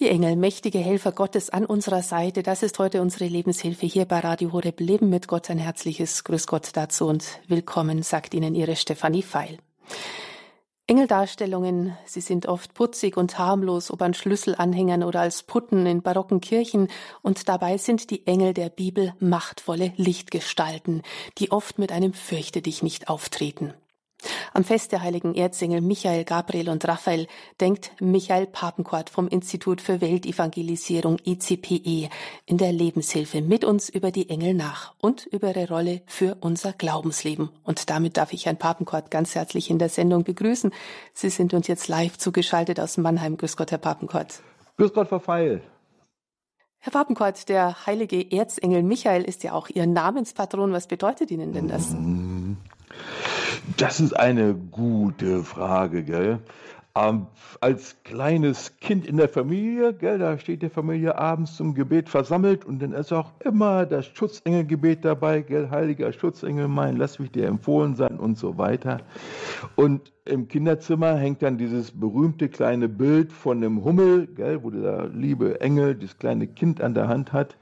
Die Engel, mächtige Helfer Gottes an unserer Seite, das ist heute unsere Lebenshilfe hier bei Radio Horeb Leben mit Gott. Ein herzliches Grüß Gott dazu und willkommen, sagt Ihnen Ihre Stefanie Feil. Engeldarstellungen, sie sind oft putzig und harmlos, ob an Schlüsselanhängern oder als Putten in barocken Kirchen, und dabei sind die Engel der Bibel machtvolle Lichtgestalten, die oft mit einem Fürchte dich nicht auftreten. Am Fest der heiligen Erzengel Michael, Gabriel und Raphael denkt Michael Papenkort vom Institut für Weltevangelisierung ICPE in der Lebenshilfe mit uns über die Engel nach und über ihre Rolle für unser Glaubensleben. Und damit darf ich Herrn Papenkort ganz herzlich in der Sendung begrüßen. Sie sind uns jetzt live zugeschaltet aus Mannheim. Grüß Gott, Herr Papenkort. Grüß Gott, Frau Feil. Herr Papenkort, der heilige Erzengel Michael ist ja auch Ihr Namenspatron. Was bedeutet Ihnen denn das? Mm. Das ist eine gute Frage, gell? Ähm, als kleines Kind in der Familie, gell, da steht die Familie abends zum Gebet versammelt und dann ist auch immer das Schutzengelgebet dabei, gell, heiliger Schutzengel mein, lass mich dir empfohlen sein und so weiter. Und im Kinderzimmer hängt dann dieses berühmte kleine Bild von dem Hummel, gell, wo der liebe Engel das kleine Kind an der Hand hat.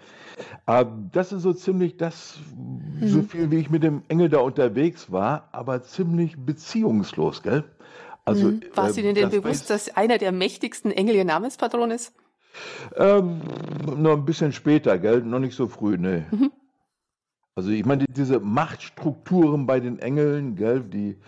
Aber das ist so ziemlich das, mhm. so viel wie ich mit dem Engel da unterwegs war, aber ziemlich beziehungslos, gell? Also, mhm. War es Ihnen denn bewusst, dass einer der mächtigsten Engel Ihr Namenspatron ist? Ähm, noch ein bisschen später, gell? Noch nicht so früh, ne. Mhm. Also ich meine, diese Machtstrukturen bei den Engeln, gell, die,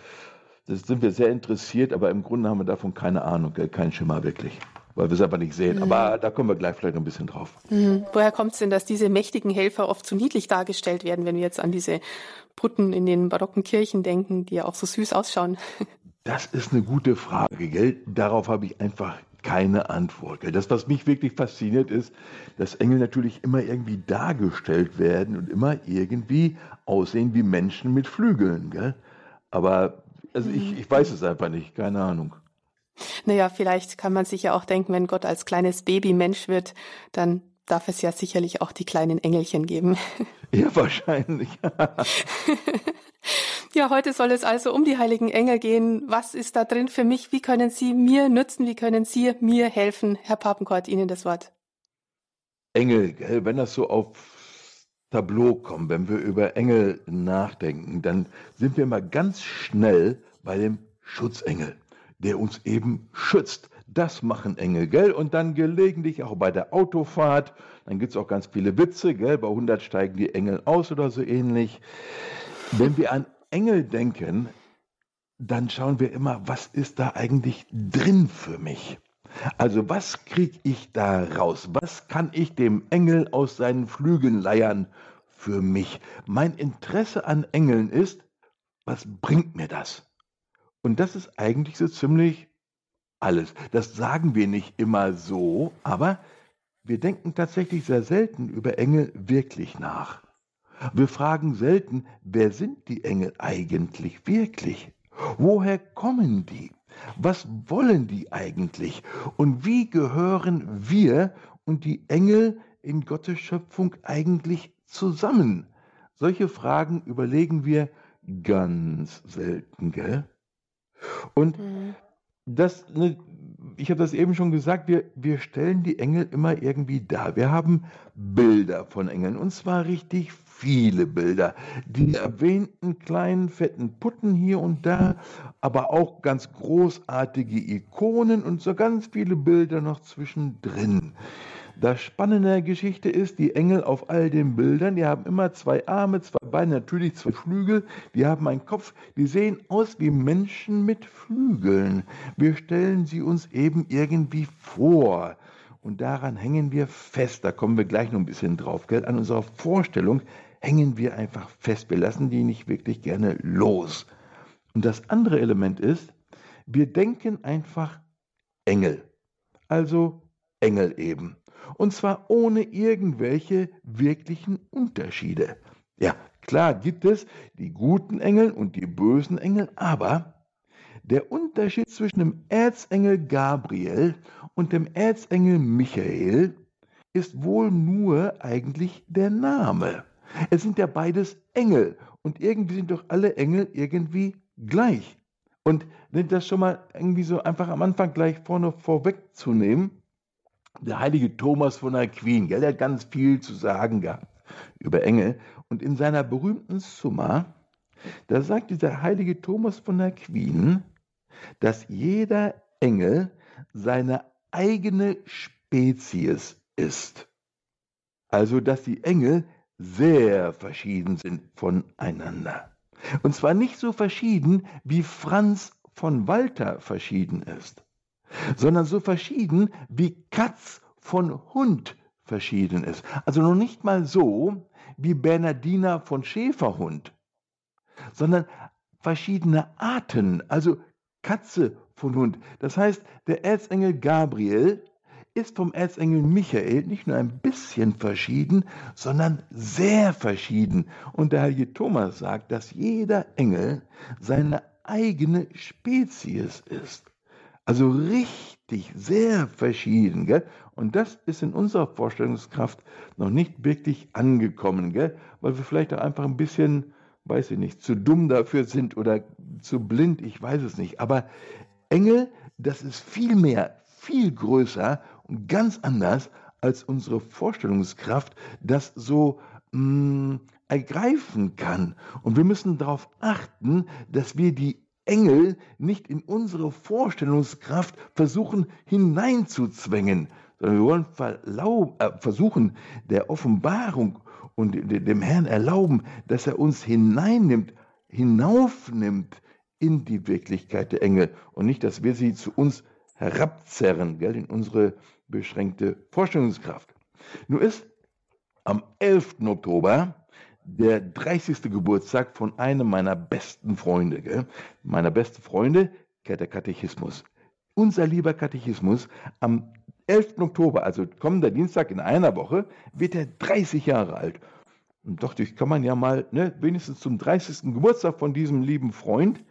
das sind wir sehr interessiert, aber im Grunde haben wir davon keine Ahnung, gell? kein Schimmer wirklich weil wir es aber nicht sehen. Mhm. Aber da kommen wir gleich vielleicht noch ein bisschen drauf. Mhm. Woher kommt es denn, dass diese mächtigen Helfer oft zu niedlich dargestellt werden, wenn wir jetzt an diese Putten in den barocken Kirchen denken, die ja auch so süß ausschauen? Das ist eine gute Frage, gell? Darauf habe ich einfach keine Antwort. Gell? Das, was mich wirklich fasziniert, ist, dass Engel natürlich immer irgendwie dargestellt werden und immer irgendwie aussehen wie Menschen mit Flügeln. Gell? Aber also ich, mhm. ich weiß es einfach nicht, keine Ahnung. Naja, vielleicht kann man sich ja auch denken, wenn Gott als kleines Baby Mensch wird, dann darf es ja sicherlich auch die kleinen Engelchen geben. Ja, wahrscheinlich. ja, heute soll es also um die heiligen Engel gehen. Was ist da drin für mich? Wie können Sie mir nützen? Wie können Sie mir helfen? Herr Papenkort, Ihnen das Wort. Engel, wenn das so auf Tableau kommt, wenn wir über Engel nachdenken, dann sind wir mal ganz schnell bei dem Schutzengel der uns eben schützt. Das machen Engel, gell? Und dann gelegentlich auch bei der Autofahrt. Dann gibt es auch ganz viele Witze, gell? Bei 100 steigen die Engel aus oder so ähnlich. Wenn wir an Engel denken, dann schauen wir immer, was ist da eigentlich drin für mich? Also was kriege ich da raus? Was kann ich dem Engel aus seinen Flügeln leiern für mich? Mein Interesse an Engeln ist, was bringt mir das? Und das ist eigentlich so ziemlich alles. Das sagen wir nicht immer so, aber wir denken tatsächlich sehr selten über Engel wirklich nach. Wir fragen selten, wer sind die Engel eigentlich wirklich? Woher kommen die? Was wollen die eigentlich? Und wie gehören wir und die Engel in Gottes Schöpfung eigentlich zusammen? Solche Fragen überlegen wir ganz selten, gell? Und mhm. das, ne, ich habe das eben schon gesagt, wir, wir stellen die Engel immer irgendwie dar. Wir haben Bilder von Engeln und zwar richtig viele Bilder. Die erwähnten kleinen fetten Putten hier und da, aber auch ganz großartige Ikonen und so ganz viele Bilder noch zwischendrin. Das Spannende der Geschichte ist, die Engel auf all den Bildern, die haben immer zwei Arme, zwei Beine, natürlich zwei Flügel, die haben einen Kopf, die sehen aus wie Menschen mit Flügeln. Wir stellen sie uns eben irgendwie vor. Und daran hängen wir fest, da kommen wir gleich noch ein bisschen drauf, gell? an unserer Vorstellung hängen wir einfach fest. Wir lassen die nicht wirklich gerne los. Und das andere Element ist, wir denken einfach Engel. Also Engel eben und zwar ohne irgendwelche wirklichen Unterschiede. Ja, klar gibt es die guten Engel und die bösen Engel, aber der Unterschied zwischen dem Erzengel Gabriel und dem Erzengel Michael ist wohl nur eigentlich der Name. Es sind ja beides Engel und irgendwie sind doch alle Engel irgendwie gleich. Und das schon mal irgendwie so einfach am Anfang gleich vorne vorwegzunehmen, der heilige Thomas von Aquin, gell, der hat ganz viel zu sagen gehabt über Engel. Und in seiner berühmten Summa, da sagt dieser heilige Thomas von Aquin, dass jeder Engel seine eigene Spezies ist. Also, dass die Engel sehr verschieden sind voneinander. Und zwar nicht so verschieden, wie Franz von Walter verschieden ist, sondern so verschieden, wie Katz von Hund verschieden ist. Also noch nicht mal so wie Bernardiner von Schäferhund, sondern verschiedene Arten, also Katze von Hund. Das heißt, der Erzengel Gabriel ist vom Erzengel Michael nicht nur ein bisschen verschieden, sondern sehr verschieden. Und der heilige Thomas sagt, dass jeder Engel seine eigene Spezies ist. Also richtig sehr verschieden. Gell? Und das ist in unserer Vorstellungskraft noch nicht wirklich angekommen, gell? weil wir vielleicht auch einfach ein bisschen, weiß ich nicht, zu dumm dafür sind oder zu blind, ich weiß es nicht. Aber Engel, das ist viel mehr, viel größer und ganz anders als unsere Vorstellungskraft das so mh, mm, ergreifen kann. Und wir müssen darauf achten, dass wir die Engel nicht in unsere Vorstellungskraft versuchen hineinzuzwängen, sondern wir wollen äh, versuchen, der Offenbarung und dem Herrn erlauben, dass er uns hineinnimmt, hinaufnimmt in die Wirklichkeit der Engel und nicht, dass wir sie zu uns herabzerren, gell, in unsere beschränkte Vorstellungskraft. Nur ist am 11. Oktober der 30. Geburtstag von einem meiner besten Freunde. Gell? Meiner besten Freunde, der Katechismus. Unser lieber Katechismus am 11. Oktober, also kommender Dienstag in einer Woche, wird er 30 Jahre alt. Und doch, ich kann man ja mal, ne, wenigstens zum 30. Geburtstag von diesem lieben Freund,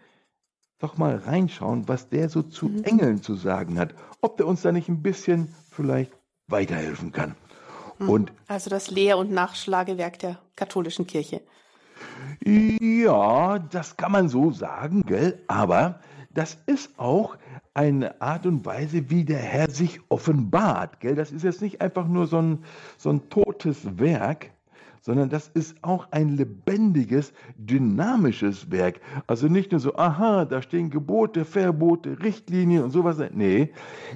doch mal reinschauen, was der so zu mhm. Engeln zu sagen hat. Ob der uns da nicht ein bisschen vielleicht weiterhelfen kann. Mhm. Und also das Lehr- und Nachschlagewerk der katholischen Kirche. Ja, das kann man so sagen, gell? Aber das ist auch eine Art und Weise, wie der Herr sich offenbart, gell? Das ist jetzt nicht einfach nur so ein, so ein totes Werk, sondern das ist auch ein lebendiges, dynamisches Werk. Also nicht nur so, aha, da stehen Gebote, Verbote, Richtlinien und sowas. Nee,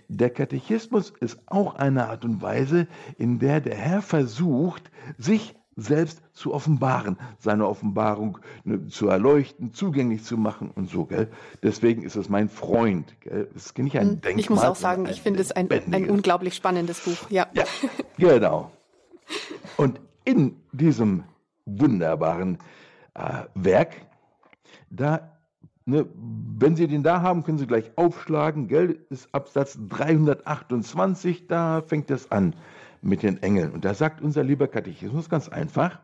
der Katechismus ist auch eine Art und Weise, in der der Herr versucht, sich selbst zu offenbaren, seine Offenbarung ne, zu erleuchten, zugänglich zu machen und so, gell? Deswegen ist es mein Freund, gell? Es ist nicht ein hm, Denkmal. Ich muss auch sagen, ich finde es ein, ein unglaublich spannendes Buch, ja. Ja, genau. Und in diesem wunderbaren äh, Werk, da, ne, wenn Sie den da haben, können Sie gleich aufschlagen, gell, ist Absatz 328, da fängt es an mit den Engeln. Und da sagt unser lieber Katechismus ganz einfach,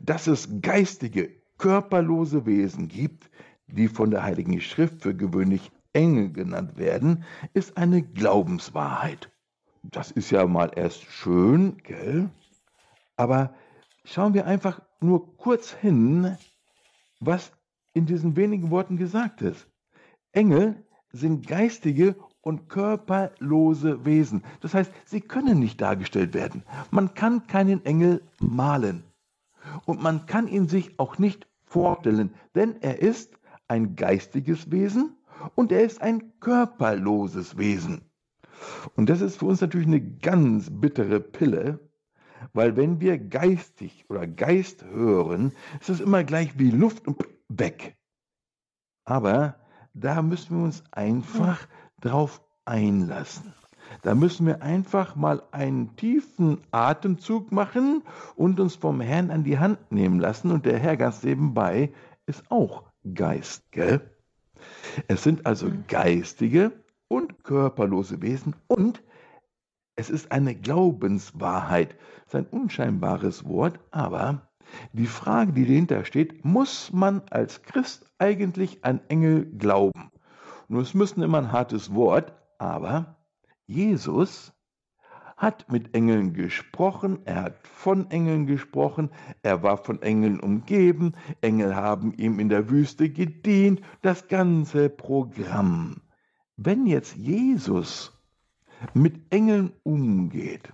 dass es geistige, körperlose Wesen gibt, die von der Heiligen Schrift für gewöhnlich Engel genannt werden, ist eine Glaubenswahrheit. Das ist ja mal erst schön, gell? Aber schauen wir einfach nur kurz hin, was in diesen wenigen Worten gesagt ist. Engel sind geistige und körperlose Wesen. Das heißt, sie können nicht dargestellt werden. Man kann keinen Engel malen. Und man kann ihn sich auch nicht vorstellen, denn er ist ein geistiges Wesen und er ist ein körperloses Wesen. Und das ist für uns natürlich eine ganz bittere Pille, weil wenn wir geistig oder Geist hören, ist es immer gleich wie Luft und weg. Aber da müssen wir uns einfach drauf einlassen. Da müssen wir einfach mal einen tiefen Atemzug machen und uns vom Herrn an die Hand nehmen lassen. Und der Herr ganz nebenbei ist auch Geist, gell? Es sind also mhm. geistige und körperlose Wesen und es ist eine Glaubenswahrheit. Es ist ein unscheinbares Wort, aber die Frage, die dahinter steht, muss man als Christ eigentlich an Engel glauben? Nur es müssen immer ein hartes Wort, aber Jesus hat mit Engeln gesprochen, er hat von Engeln gesprochen, er war von Engeln umgeben, Engel haben ihm in der Wüste gedient, das ganze Programm. Wenn jetzt Jesus mit Engeln umgeht.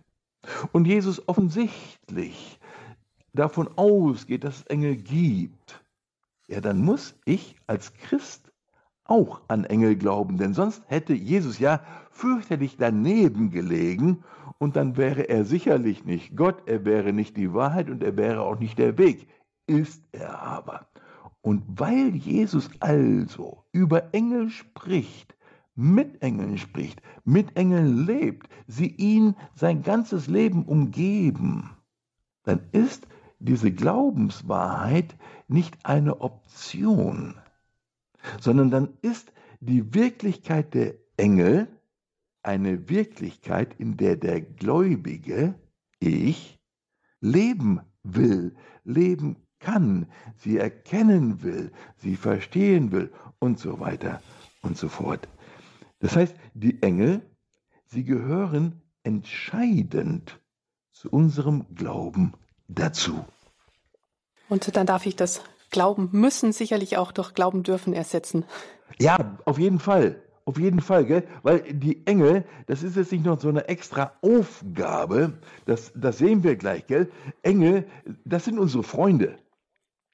Und Jesus offensichtlich davon ausgeht, dass es Engel gibt, ja, dann muss ich als Christ auch an Engel glauben, denn sonst hätte Jesus ja fürchterlich daneben gelegen und dann wäre er sicherlich nicht Gott, er wäre nicht die Wahrheit und er wäre auch nicht der Weg, ist er aber. Und weil Jesus also über Engel spricht, mit Engeln spricht, mit Engeln lebt, sie ihn sein ganzes Leben umgeben, dann ist diese Glaubenswahrheit nicht eine Option, sondern dann ist die Wirklichkeit der Engel eine Wirklichkeit, in der der Gläubige, ich, leben will, leben kann, sie erkennen will, sie verstehen will und so weiter und so fort. Das heißt, die Engel, sie gehören entscheidend zu unserem Glauben dazu. Und dann darf ich das Glauben müssen sicherlich auch durch Glauben dürfen ersetzen. Ja, auf jeden Fall. Auf jeden Fall, gell? Weil die Engel, das ist jetzt nicht noch so eine extra Aufgabe, das, das sehen wir gleich, gell? Engel, das sind unsere Freunde.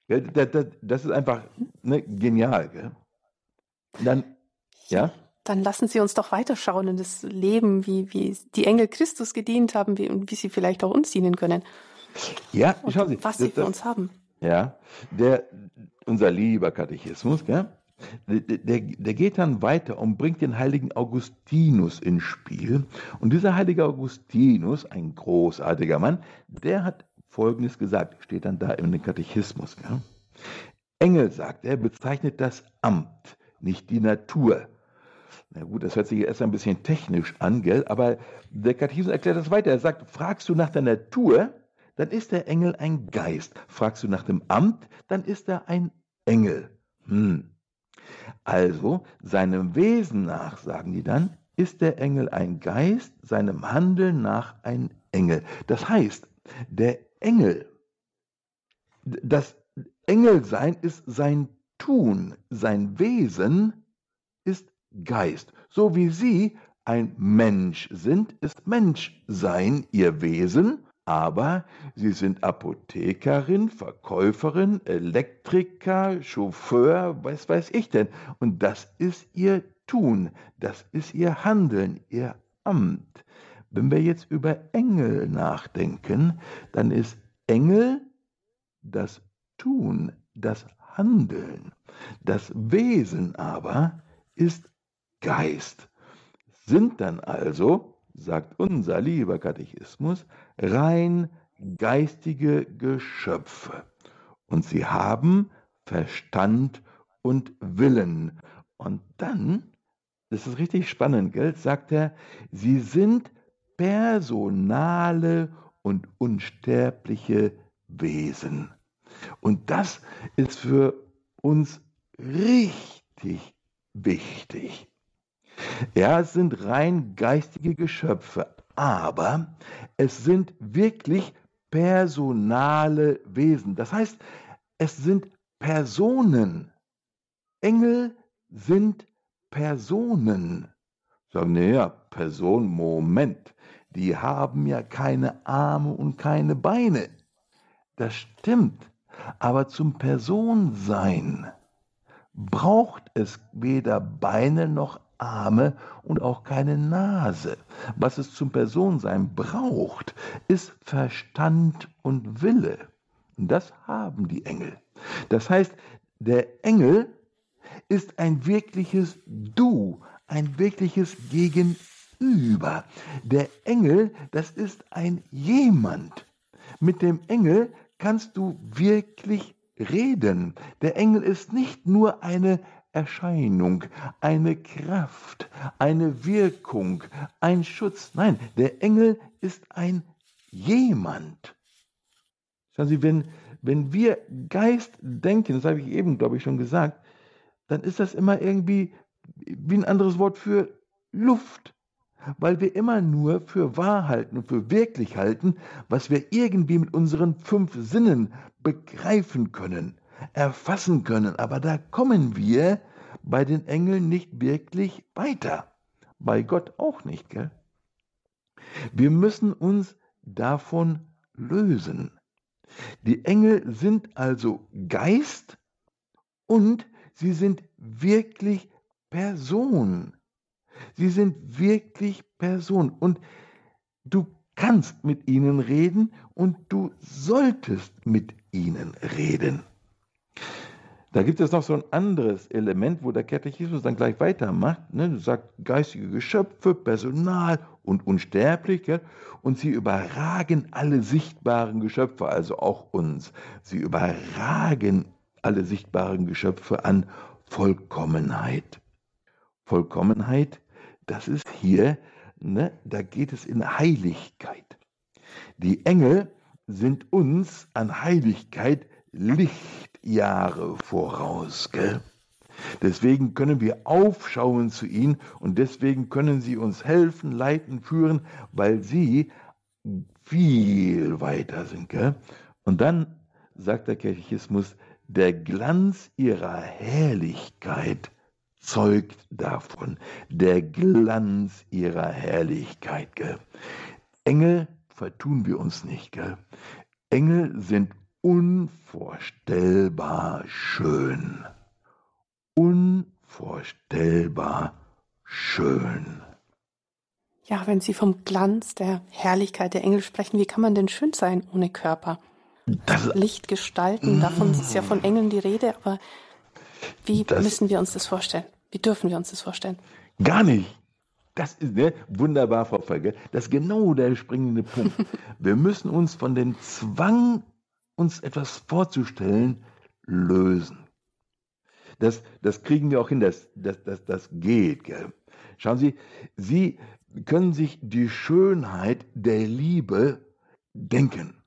Gell? Das, das, das ist einfach ne, genial, gell? Dann, ja? Dann lassen Sie uns doch weiterschauen in das Leben, wie, wie die Engel Christus gedient haben wie, und wie sie vielleicht auch uns dienen können. Ja, schauen Sie. Was sie für uns haben. Ja, der, unser lieber Katechismus, gell? Der, der, der, geht dann weiter und bringt den heiligen Augustinus ins Spiel. Und dieser heilige Augustinus, ein großartiger Mann, der hat Folgendes gesagt, steht dann da im Katechismus. Gell? Engel, sagt er, bezeichnet das Amt, nicht die Natur. Na gut, das hört sich erst ein bisschen technisch an, gell? aber der Katechismus erklärt das weiter. Er sagt, fragst du nach der Natur, dann ist der Engel ein Geist. Fragst du nach dem Amt, dann ist er ein Engel. Hm. Also, seinem Wesen nach, sagen die dann, ist der Engel ein Geist, seinem Handeln nach ein Engel. Das heißt, der Engel, das Engelsein ist sein Tun, sein Wesen Geist. So wie Sie ein Mensch sind, ist Menschsein Ihr Wesen aber sie sind Apothekerin, Verkäuferin, Elektriker, Chauffeur, was weiß ich denn. Und das ist ihr Tun, das ist ihr Handeln, ihr Amt. Wenn wir jetzt über Engel nachdenken, dann ist Engel das Tun, das Handeln. Das Wesen aber ist Geist. Sind dann also sagt unser lieber Katechismus, rein geistige Geschöpfe. Und sie haben Verstand und Willen. Und dann, das ist richtig spannend, gell, sagt er, sie sind personale und unsterbliche Wesen. Und das ist für uns richtig wichtig. Ja, es sind rein geistige Geschöpfe, aber es sind wirklich personale Wesen. Das heißt, es sind Personen. Engel sind Personen. Sagen, naja, Person, Moment, die haben ja keine Arme und keine Beine. Das stimmt, aber zum Personsein braucht es weder Beine noch Arme und auch keine Nase. Was es zum Personsein braucht, ist Verstand und Wille. Das haben die Engel. Das heißt, der Engel ist ein wirkliches Du, ein wirkliches Gegenüber. Der Engel, das ist ein jemand. Mit dem Engel kannst du wirklich reden. Der Engel ist nicht nur eine Erscheinung, eine Kraft, eine Wirkung, ein Schutz. Nein, der Engel ist ein jemand. Schauen Sie, wenn, wenn wir Geist denken, das habe ich eben, glaube ich, schon gesagt, dann ist das immer irgendwie wie ein anderes Wort für Luft. Weil wir immer nur für wahr halten und für wirklich halten, was wir irgendwie mit unseren fünf Sinnen begreifen können erfassen können. Aber da kommen wir bei den Engeln nicht wirklich weiter. Bei Gott auch nicht, gell? Wir müssen uns davon lösen. Die Engel sind also Geist und sie sind wirklich Person. Sie sind wirklich Person. Und du kannst mit ihnen reden und du solltest mit ihnen reden. Da gibt es noch so ein anderes Element, wo der Katechismus dann gleich weitermacht. Ne? Du sagst geistige Geschöpfe, Personal und unsterblich. Und sie überragen alle sichtbaren Geschöpfe, also auch uns. Sie überragen alle sichtbaren Geschöpfe an Vollkommenheit. Vollkommenheit, das ist hier, ne? da geht es in Heiligkeit. Die Engel sind uns an Heiligkeit Lichtjahre voraus. Gell? Deswegen können wir aufschauen zu ihnen und deswegen können sie uns helfen, leiten, führen, weil sie viel weiter sind. Gell? Und dann sagt der Katechismus, der Glanz ihrer Herrlichkeit zeugt davon. Der Glanz ihrer Herrlichkeit. Gell? Engel vertun wir uns nicht. Gell? Engel sind unvorstellbar schön. Unvorstellbar schön. Ja, wenn Sie vom Glanz der Herrlichkeit der Engel sprechen, wie kann man denn schön sein ohne Körper? Das, Lichtgestalten, davon ist ja von Engeln die Rede, aber wie müssen wir uns das vorstellen? Wie dürfen wir uns das vorstellen? Gar nicht. Das ist ne, wunderbar, Frau Völker. Das ist genau der springende Punkt. wir müssen uns von dem Zwang uns etwas vorzustellen, lösen. Das, das kriegen wir auch hin, das, das, das, das geht. Gell? Schauen Sie, Sie können sich die Schönheit der Liebe denken.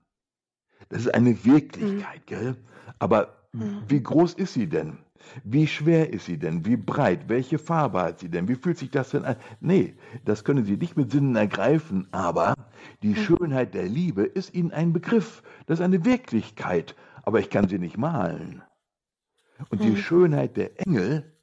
Das ist eine Wirklichkeit, mhm. gell? Aber mhm. wie groß ist sie denn? Wie schwer ist sie denn? Wie breit? Welche Farbe hat sie denn? Wie fühlt sich das denn an? Nee, das können Sie nicht mit Sinnen ergreifen, aber die hm. Schönheit der Liebe ist Ihnen ein Begriff. Das ist eine Wirklichkeit, aber ich kann sie nicht malen. Und die hm. Schönheit der Engel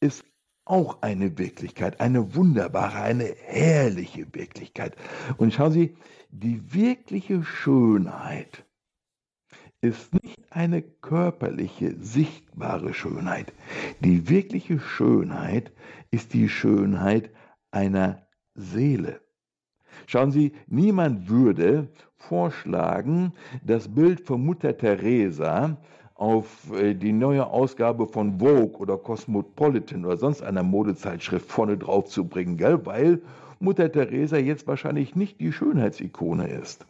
ist auch eine Wirklichkeit, eine wunderbare, eine herrliche Wirklichkeit. Und schauen Sie, die wirkliche Schönheit ist nicht eine körperliche, sichtbare Schönheit. Die wirkliche Schönheit ist die Schönheit einer Seele. Schauen Sie, niemand würde vorschlagen, das Bild von Mutter Teresa auf äh, die neue Ausgabe von Vogue oder Cosmopolitan oder sonst einer Modezeitschrift vorne drauf zu bringen, gell? weil Mutter Teresa jetzt wahrscheinlich nicht die Schönheitsikone ist.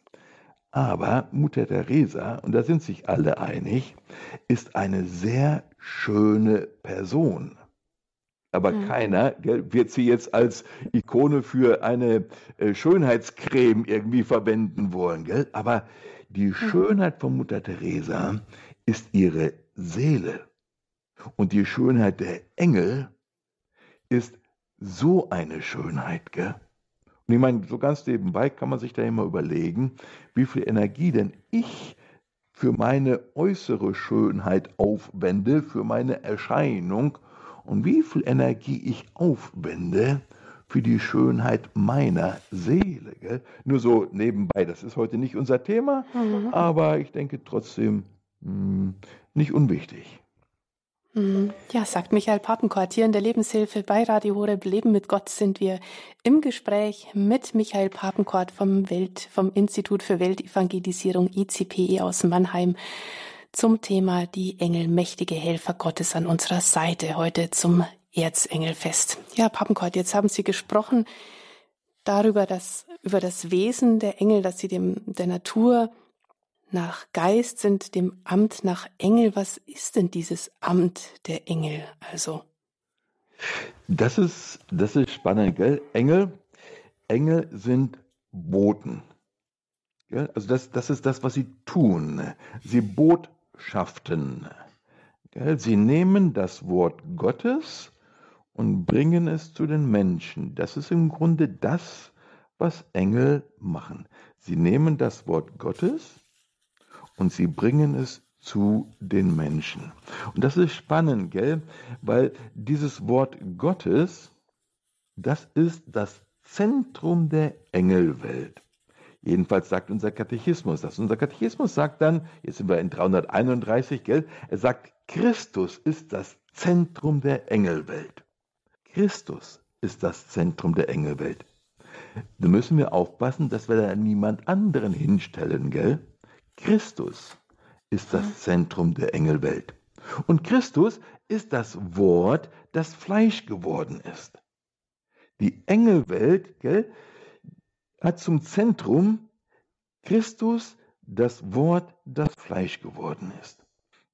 Aber Mutter Teresa, und da sind sich alle einig, ist eine sehr schöne Person. Aber mhm. keiner gell, wird sie jetzt als Ikone für eine äh, Schönheitscreme irgendwie verwenden wollen. Gell? Aber die mhm. Schönheit von Mutter Teresa ist ihre Seele. Und die Schönheit der Engel ist so eine Schönheit. Gell? Und ich meine, so ganz nebenbei kann man sich da immer überlegen, wie viel Energie denn ich für meine äußere Schönheit aufwende, für meine Erscheinung und wie viel Energie ich aufwende für die Schönheit meiner Seele. Gell? Nur so nebenbei, das ist heute nicht unser Thema, mhm. aber ich denke trotzdem mh, hm, nicht unwichtig. Mhm. Ja, sagt Michael Papenkort hier in der Lebenshilfe bei Radio Horeb Leben mit Gott sind wir im Gespräch mit Michael Papenkort vom Welt, vom Institut für Weltevangelisierung ICPE aus Mannheim zum Thema die Engel, mächtige Helfer Gottes an unserer Seite, heute zum Erzengelfest. Ja, Papenkort, jetzt haben Sie gesprochen darüber, dass, über das Wesen der Engel, dass sie dem, der Natur nach Geist sind, dem Amt nach Engel. Was ist denn dieses Amt der Engel also? Das ist, das ist spannend, gell? Engel, Engel sind Boten. Gell? Also das, das ist das, was sie tun. Sie botschaften. Gell? Sie nehmen das Wort Gottes und bringen es zu den Menschen. Das ist im Grunde das, was Engel machen. Sie nehmen das Wort Gottes und sie bringen es zu den Menschen. Und das ist spannend, gell? Weil dieses Wort Gottes, das ist das Zentrum der Engelwelt. Jedenfalls sagt unser Katechismus das. Unser Katechismus sagt dann, jetzt sind wir in 331, gell? Er sagt, Christus ist das Zentrum der Engelwelt. Christus ist das Zentrum der Engelwelt. Da müssen wir aufpassen, dass wir da niemand anderen hinstellen, gell? Christus ist das mhm. Zentrum der Engelwelt. Und Christus ist das Wort, das Fleisch geworden ist. Die Engelwelt gell, hat zum Zentrum Christus, das Wort, das Fleisch geworden ist.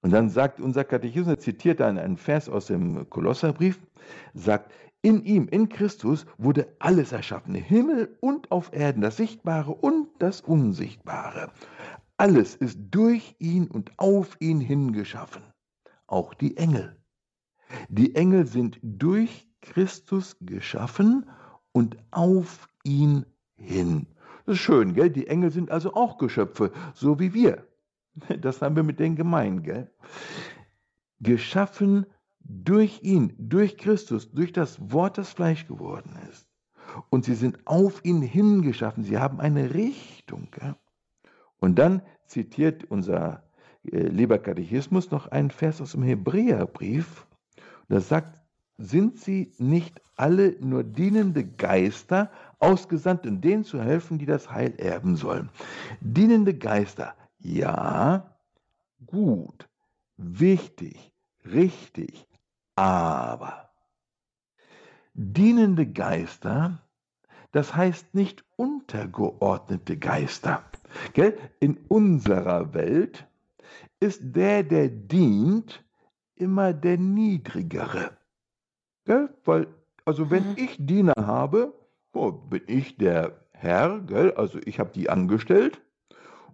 Und dann sagt unser Katechismus, zitiert dann einen Vers aus dem Kolosserbrief, sagt, in ihm, in Christus, wurde alles erschaffen, Himmel und auf Erden, das Sichtbare und das Unsichtbare. Alles ist durch ihn und auf ihn hingeschaffen, auch die Engel. Die Engel sind durch Christus geschaffen und auf ihn hin. Das ist schön, gell? Die Engel sind also auch Geschöpfe, so wie wir. Das haben wir mit denen gemein, gell? Geschaffen durch ihn, durch Christus, durch das Wort, das Fleisch geworden ist. Und sie sind auf ihn hingeschaffen. Sie haben eine Richtung. Gell? Und dann zitiert unser äh, lieber Katechismus noch einen Vers aus dem Hebräerbrief. Das sagt, sind sie nicht alle nur dienende Geister, ausgesandt, um denen zu helfen, die das Heil erben sollen? Dienende Geister, ja, gut, wichtig, richtig, aber dienende Geister, das heißt nicht untergeordnete Geister. Gell? In unserer Welt ist der, der dient, immer der Niedrigere. Gell? Weil, also wenn mhm. ich Diener habe, oh, bin ich der Herr, gell? also ich habe die angestellt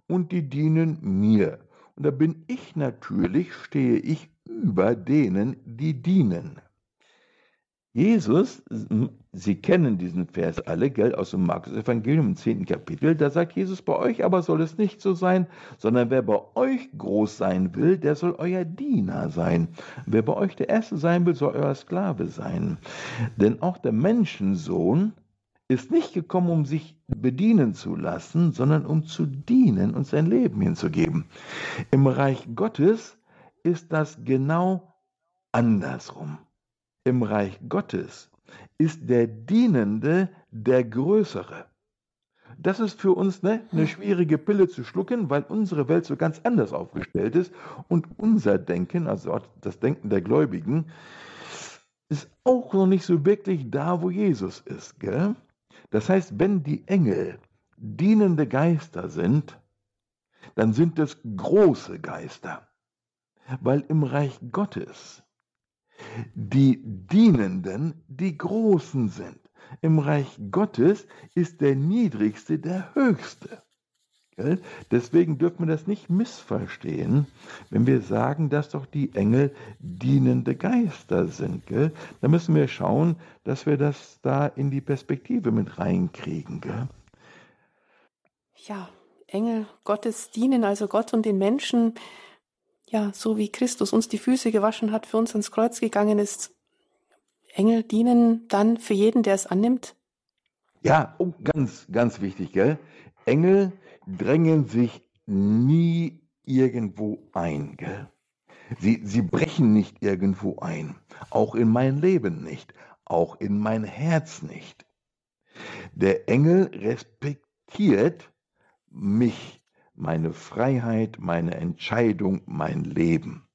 und die dienen mir. Und da bin ich natürlich, stehe ich über denen, die dienen. Jesus, Sie kennen diesen Vers alle, gell, aus dem Markus-Evangelium im 10. Kapitel, da sagt Jesus, bei euch aber soll es nicht so sein, sondern wer bei euch groß sein will, der soll euer Diener sein. Wer bei euch der Erste sein will, soll euer Sklave sein. Denn auch der Menschensohn ist nicht gekommen, um sich bedienen zu lassen, sondern um zu dienen und sein Leben hinzugeben. Im Reich Gottes ist das genau andersrum im Reich Gottes ist der Dienende der Größere. Das ist für uns ne, eine schwierige Pille zu schlucken, weil unsere Welt so ganz anders aufgestellt ist und unser Denken, also das Denken der Gläubigen, ist auch noch nicht so wirklich da, wo Jesus ist. Gell? Das heißt, wenn die Engel dienende Geister sind, dann sind es große Geister, weil im Reich Gottes die Dienenden die Großen sind. Im Reich Gottes ist der Niedrigste der Höchste. Deswegen dürfen wir das nicht missverstehen, wenn wir sagen, dass doch die Engel dienende Geister sind. Da müssen wir schauen, dass wir das da in die Perspektive mit reinkriegen. Ja, Engel Gottes dienen also Gott und den Menschen ja, so wie Christus uns die Füße gewaschen hat, für uns ans Kreuz gegangen ist, Engel dienen dann für jeden, der es annimmt? Ja, oh, ganz, ganz wichtig, gell? Engel drängen sich nie irgendwo ein, gell? Sie, sie brechen nicht irgendwo ein, auch in mein Leben nicht, auch in mein Herz nicht. Der Engel respektiert mich meine Freiheit, meine Entscheidung, mein Leben.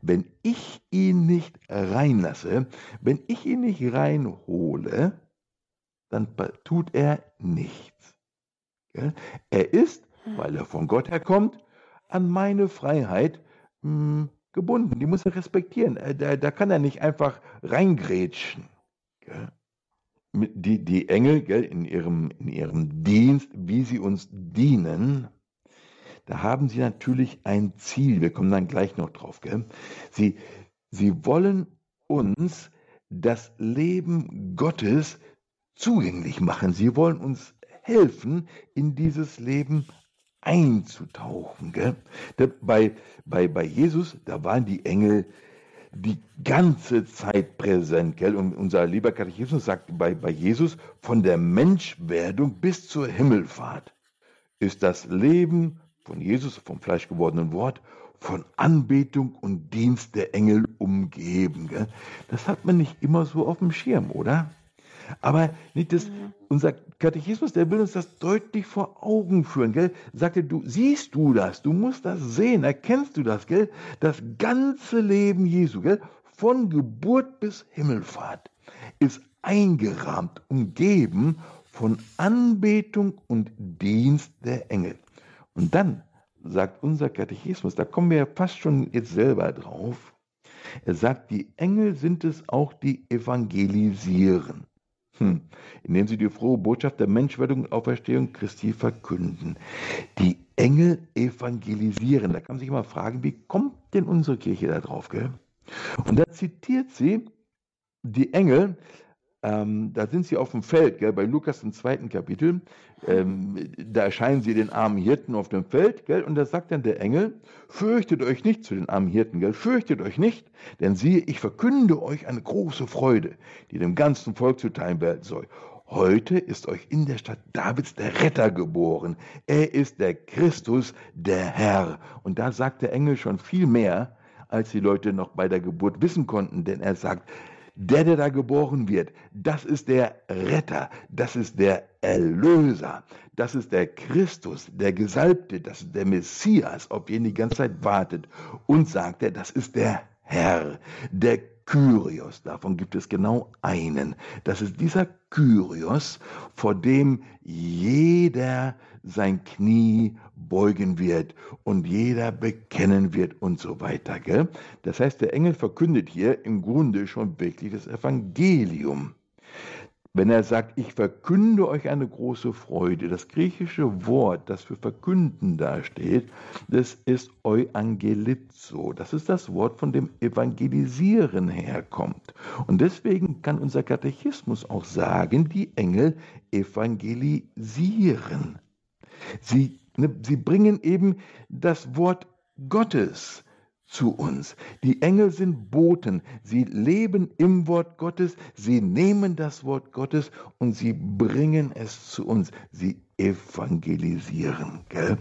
Wenn ich ihn nicht reinlasse, wenn ich ihn nicht reinhole, dann tut er nichts. Er ist, weil er von Gott herkommt, an meine Freiheit hm, gebunden. Die muss er respektieren. Äh, da, da kann er nicht einfach reingrätschen. Die, die Engel in, ihrem, in ihrem Dienst, wie sie uns dienen, da haben sie natürlich ein Ziel. Wir kommen dann gleich noch drauf. Gell? Sie, sie wollen uns das Leben Gottes zugänglich machen. Sie wollen uns helfen, in dieses Leben einzutauchen. Gell? Bei, bei, bei Jesus, da waren die Engel, die ganze Zeit präsent. Gell? Und unser lieber Katechismus sagt bei, bei Jesus, von der Menschwerdung bis zur Himmelfahrt ist das Leben von Jesus, vom fleischgewordenen Wort, von Anbetung und Dienst der Engel umgeben. Gell? Das hat man nicht immer so auf dem Schirm, oder? Aber nicht das, unser Katechismus, der will uns das deutlich vor Augen führen, gell? Sagte, du siehst du das, du musst das sehen, erkennst du das, gell? Das ganze Leben Jesu, gell? Von Geburt bis Himmelfahrt ist eingerahmt, umgeben von Anbetung und Dienst der Engel. Und dann sagt unser Katechismus, da kommen wir ja fast schon jetzt selber drauf, er sagt, die Engel sind es auch, die evangelisieren. Hm. Indem sie die frohe Botschaft der Menschwerdung und Auferstehung Christi verkünden. Die Engel evangelisieren. Da kann man sich immer fragen, wie kommt denn unsere Kirche da drauf? Gell? Und da zitiert sie die Engel ähm, da sind sie auf dem Feld, gell, bei Lukas im zweiten Kapitel. Ähm, da erscheinen sie den armen Hirten auf dem Feld, gell, und da sagt dann der Engel: Fürchtet euch nicht zu den armen Hirten, gell, fürchtet euch nicht, denn siehe, ich verkünde euch eine große Freude, die dem ganzen Volk zuteil werden soll. Heute ist euch in der Stadt Davids der Retter geboren. Er ist der Christus, der Herr. Und da sagt der Engel schon viel mehr, als die Leute noch bei der Geburt wissen konnten, denn er sagt, der, der da geboren wird, das ist der Retter, das ist der Erlöser, das ist der Christus, der Gesalbte, das ist der Messias, auf den die ganze Zeit wartet. Und sagt er, das ist der Herr, der Kyrios, davon gibt es genau einen. Das ist dieser Kyrios, vor dem jeder sein Knie beugen wird und jeder bekennen wird und so weiter. Gell? Das heißt, der Engel verkündet hier im Grunde schon wirklich das Evangelium. Wenn er sagt, ich verkünde euch eine große Freude, das griechische Wort, das für verkünden dasteht, das ist euangelizo. Das ist das Wort, von dem Evangelisieren herkommt. Und deswegen kann unser Katechismus auch sagen, die Engel evangelisieren. Sie, ne, sie bringen eben das Wort Gottes zu uns. Die Engel sind Boten. Sie leben im Wort Gottes. Sie nehmen das Wort Gottes und sie bringen es zu uns. Sie evangelisieren. Gell?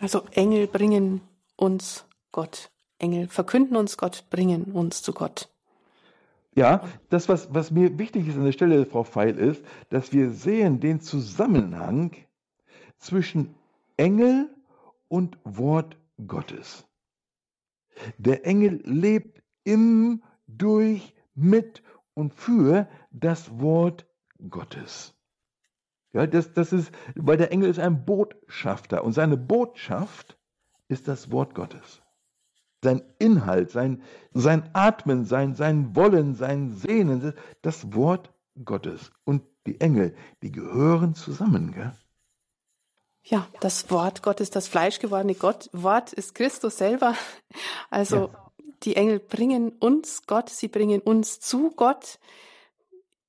Also Engel bringen uns Gott. Engel verkünden uns Gott, bringen uns zu Gott. Ja, das, was, was mir wichtig ist an der Stelle, Frau Feil, ist, dass wir sehen den Zusammenhang zwischen Engel und Wort Gottes. Der Engel lebt im, durch, mit und für das Wort Gottes. Ja, das, das ist, weil der Engel ist ein Botschafter und seine Botschaft ist das Wort Gottes. Sein Inhalt, sein, sein Atmen, sein, sein Wollen, sein Sehnen, das Wort Gottes. Und die Engel, die gehören zusammen. Gell? Ja, das Wort Gottes, das fleischgewordene Gott, Wort ist Christus selber. Also ja. die Engel bringen uns Gott, sie bringen uns zu Gott.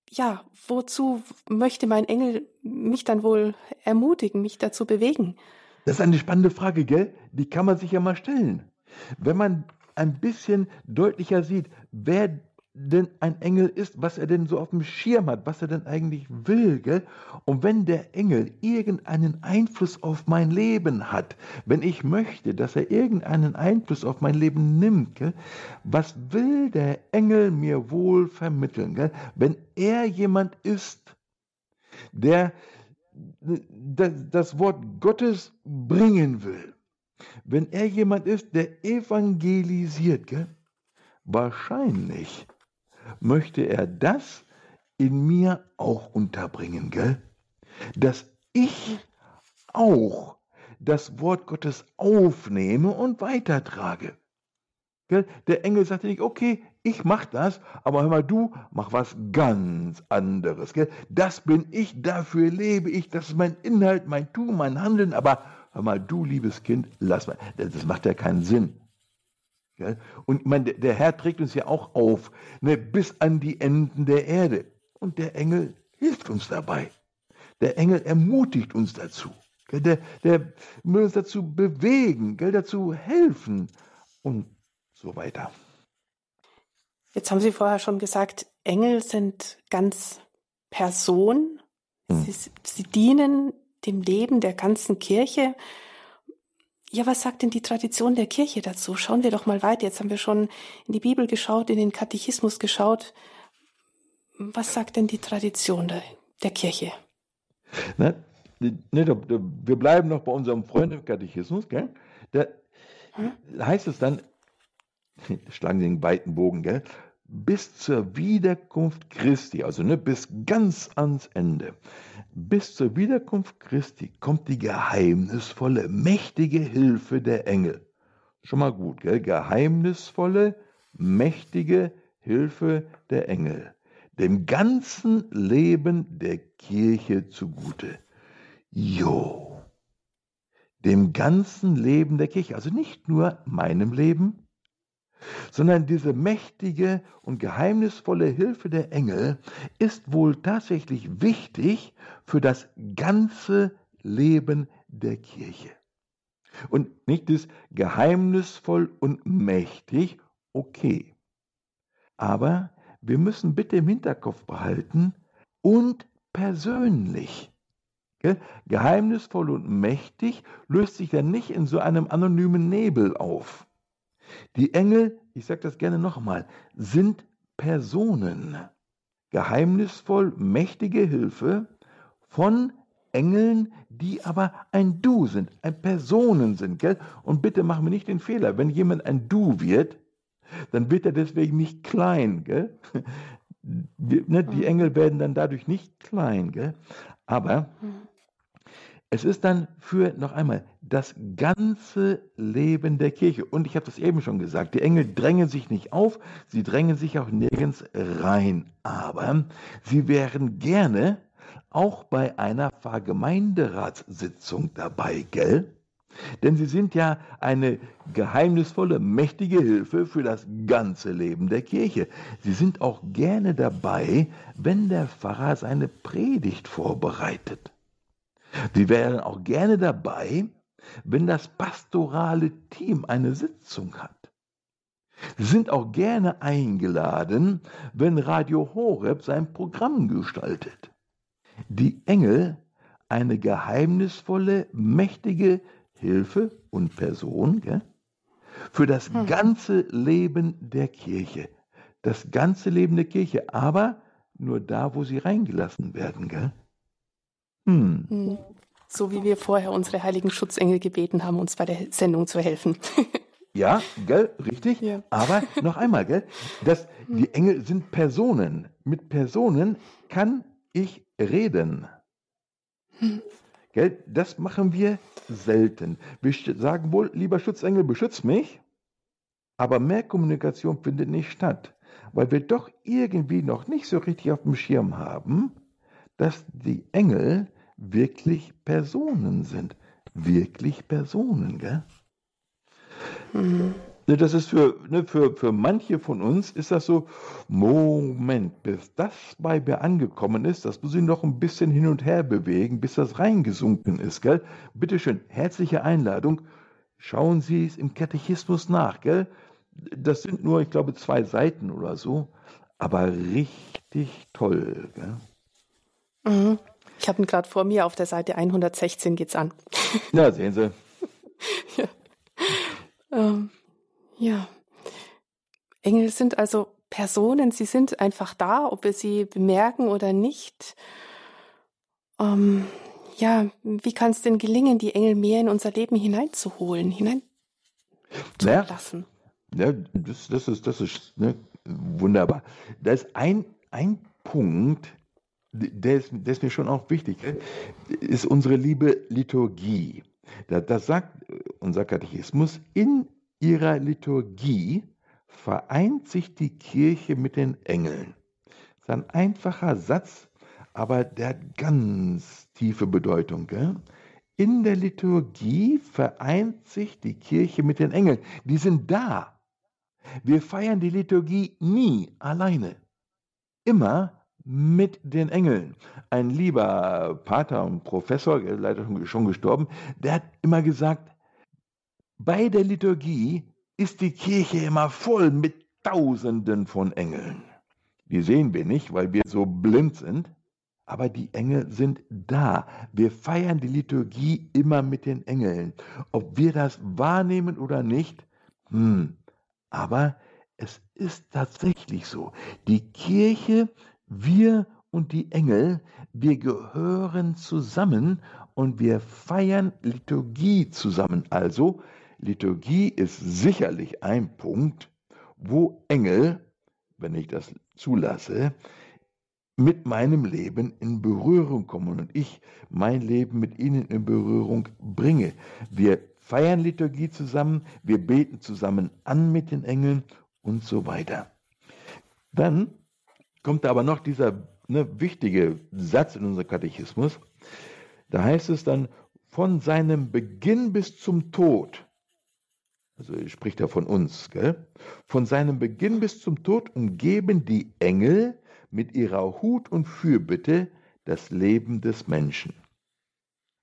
Ja, wozu möchte mein Engel mich dann wohl ermutigen, mich dazu bewegen? Das ist eine spannende Frage, gell? Die kann man sich ja mal stellen. Wenn man ein bisschen deutlicher sieht, wer denn ein Engel ist, was er denn so auf dem Schirm hat, was er denn eigentlich will. Gell? Und wenn der Engel irgendeinen Einfluss auf mein Leben hat, wenn ich möchte, dass er irgendeinen Einfluss auf mein Leben nimmt, gell? was will der Engel mir wohl vermitteln? Gell? Wenn er jemand ist, der das Wort Gottes bringen will, wenn er jemand ist, der evangelisiert, gell? wahrscheinlich möchte er das in mir auch unterbringen, gell? Dass ich auch das Wort Gottes aufnehme und weitertrage. Gell? Der Engel sagte nicht, okay, ich mach das, aber hör mal, du mach was ganz anderes. Gell? Das bin ich, dafür lebe ich, das ist mein Inhalt, mein Tun, mein Handeln, aber hör mal, du, liebes Kind, lass mal, das macht ja keinen Sinn. Und meine, der Herr trägt uns ja auch auf, ne, bis an die Enden der Erde. Und der Engel hilft uns dabei. Der Engel ermutigt uns dazu. Der, der will uns dazu bewegen, dazu helfen und so weiter. Jetzt haben Sie vorher schon gesagt, Engel sind ganz Person. Hm. Sie, sie dienen dem Leben der ganzen Kirche. Ja, was sagt denn die Tradition der Kirche dazu? Schauen wir doch mal weiter. Jetzt haben wir schon in die Bibel geschaut, in den Katechismus geschaut. Was sagt denn die Tradition der, der Kirche? Ne, ne, wir bleiben noch bei unserem Freund im Katechismus. Gell? Da hm? heißt es dann, schlagen Sie den weiten Bogen, gell? Bis zur Wiederkunft Christi, also ne, bis ganz ans Ende, bis zur Wiederkunft Christi kommt die geheimnisvolle, mächtige Hilfe der Engel. Schon mal gut, gell? Geheimnisvolle, mächtige Hilfe der Engel. Dem ganzen Leben der Kirche zugute. Jo. Dem ganzen Leben der Kirche, also nicht nur meinem Leben, sondern diese mächtige und geheimnisvolle Hilfe der Engel ist wohl tatsächlich wichtig für das ganze Leben der Kirche. Und nicht ist geheimnisvoll und mächtig, okay. Aber wir müssen bitte im Hinterkopf behalten und persönlich. Geheimnisvoll und mächtig löst sich ja nicht in so einem anonymen Nebel auf. Die Engel, ich sage das gerne nochmal, sind Personen. Geheimnisvoll mächtige Hilfe von Engeln, die aber ein Du sind, ein Personen sind. Gell? Und bitte machen wir nicht den Fehler, wenn jemand ein Du wird, dann wird er deswegen nicht klein. Gell? Die, ne, die mhm. Engel werden dann dadurch nicht klein. Gell? Aber mhm. Es ist dann für, noch einmal, das ganze Leben der Kirche. Und ich habe das eben schon gesagt, die Engel drängen sich nicht auf, sie drängen sich auch nirgends rein. Aber sie wären gerne auch bei einer Pfarrgemeinderatssitzung dabei, gell? Denn sie sind ja eine geheimnisvolle, mächtige Hilfe für das ganze Leben der Kirche. Sie sind auch gerne dabei, wenn der Pfarrer seine Predigt vorbereitet. Sie wären auch gerne dabei, wenn das pastorale Team eine Sitzung hat. Sie sind auch gerne eingeladen, wenn Radio Horeb sein Programm gestaltet. Die Engel, eine geheimnisvolle, mächtige Hilfe und Person gell, für das hm. ganze Leben der Kirche. Das ganze Leben der Kirche, aber nur da, wo sie reingelassen werden. Gell? Hm. hm. So wie wir vorher unsere heiligen Schutzengel gebeten haben, uns bei der Sendung zu helfen. ja, gell, richtig. Ja. Aber noch einmal, gell, das, hm. die Engel sind Personen. Mit Personen kann ich reden. Hm. Gell, das machen wir selten. Wir sagen wohl, lieber Schutzengel, beschütz mich. Aber mehr Kommunikation findet nicht statt, weil wir doch irgendwie noch nicht so richtig auf dem Schirm haben, dass die Engel wirklich Personen sind. Wirklich Personen, gell? Mhm. Das ist für, ne, für, für manche von uns ist das so, Moment, bis das bei mir angekommen ist, das muss ich noch ein bisschen hin und her bewegen, bis das reingesunken ist, gell? Bitte schön, herzliche Einladung. Schauen Sie es im Katechismus nach, gell? Das sind nur, ich glaube, zwei Seiten oder so, aber richtig toll, gell? Mhm. Ich habe ihn gerade vor mir auf der Seite 116 geht's an. Ja, sehen Sie. ja. Ähm, ja. Engel sind also Personen, sie sind einfach da, ob wir sie bemerken oder nicht. Ähm, ja, wie kann es denn gelingen, die Engel mehr in unser Leben hineinzuholen, hineinzulassen? Ja, das, das ist, das ist ne, wunderbar. Da ist ein, ein Punkt, der ist, der ist mir schon auch wichtig, ist unsere liebe Liturgie. Das sagt unser Katechismus, in ihrer Liturgie vereint sich die Kirche mit den Engeln. Das ist ein einfacher Satz, aber der hat ganz tiefe Bedeutung. Gell? In der Liturgie vereint sich die Kirche mit den Engeln. Die sind da. Wir feiern die Liturgie nie alleine. Immer mit den Engeln. Ein lieber Pater und Professor, leider schon gestorben, der hat immer gesagt, bei der Liturgie ist die Kirche immer voll mit Tausenden von Engeln. Die sehen wir nicht, weil wir so blind sind, aber die Engel sind da. Wir feiern die Liturgie immer mit den Engeln. Ob wir das wahrnehmen oder nicht, hm. aber es ist tatsächlich so. Die Kirche, wir und die Engel, wir gehören zusammen und wir feiern Liturgie zusammen. Also, Liturgie ist sicherlich ein Punkt, wo Engel, wenn ich das zulasse, mit meinem Leben in Berührung kommen und ich mein Leben mit ihnen in Berührung bringe. Wir feiern Liturgie zusammen, wir beten zusammen an mit den Engeln und so weiter. Dann kommt aber noch dieser ne, wichtige Satz in unserem Katechismus. Da heißt es dann, von seinem Beginn bis zum Tod, also spricht er von uns, gell? von seinem Beginn bis zum Tod umgeben die Engel mit ihrer Hut und Fürbitte das Leben des Menschen.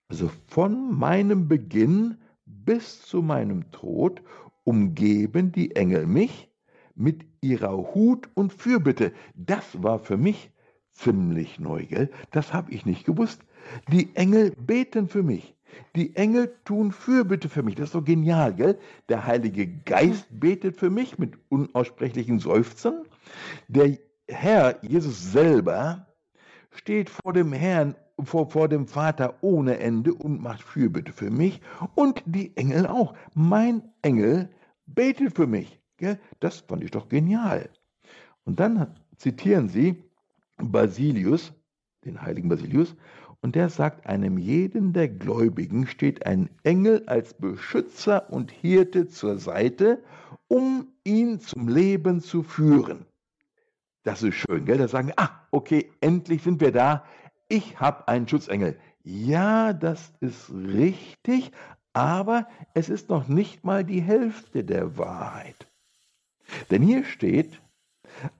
Also von meinem Beginn bis zu meinem Tod umgeben die Engel mich mit ihrer Hut und Fürbitte. Das war für mich ziemlich neu, gell? Das habe ich nicht gewusst. Die Engel beten für mich. Die Engel tun Fürbitte für mich. Das ist so genial, gell? Der Heilige Geist betet für mich mit unaussprechlichen Seufzern. Der Herr, Jesus selber, steht vor dem Herrn, vor, vor dem Vater ohne Ende und macht Fürbitte für mich. Und die Engel auch. Mein Engel betet für mich. Gell? Das fand ich doch genial. Und dann zitieren sie Basilius, den heiligen Basilius, und der sagt, einem jeden der Gläubigen steht ein Engel als Beschützer und Hirte zur Seite, um ihn zum Leben zu führen. Das ist schön, gell? Da sagen ah, okay, endlich sind wir da. Ich habe einen Schutzengel. Ja, das ist richtig, aber es ist noch nicht mal die Hälfte der Wahrheit. Denn hier steht,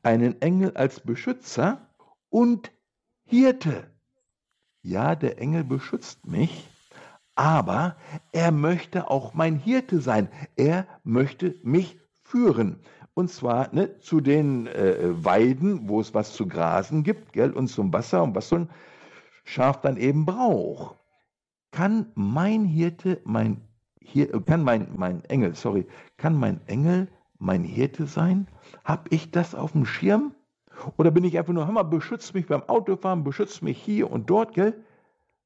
einen Engel als Beschützer und Hirte. Ja, der Engel beschützt mich, aber er möchte auch mein Hirte sein. Er möchte mich führen. Und zwar ne, zu den äh, Weiden, wo es was zu grasen gibt, gell, und zum Wasser und was so ein Schaf dann eben braucht. Kann mein Hirte, mein Hir kann mein, mein Engel, sorry, kann mein Engel mein Hirte sein? Hab ich das auf dem Schirm? Oder bin ich einfach nur, mal, beschützt mich beim Autofahren, beschützt mich hier und dort, gell?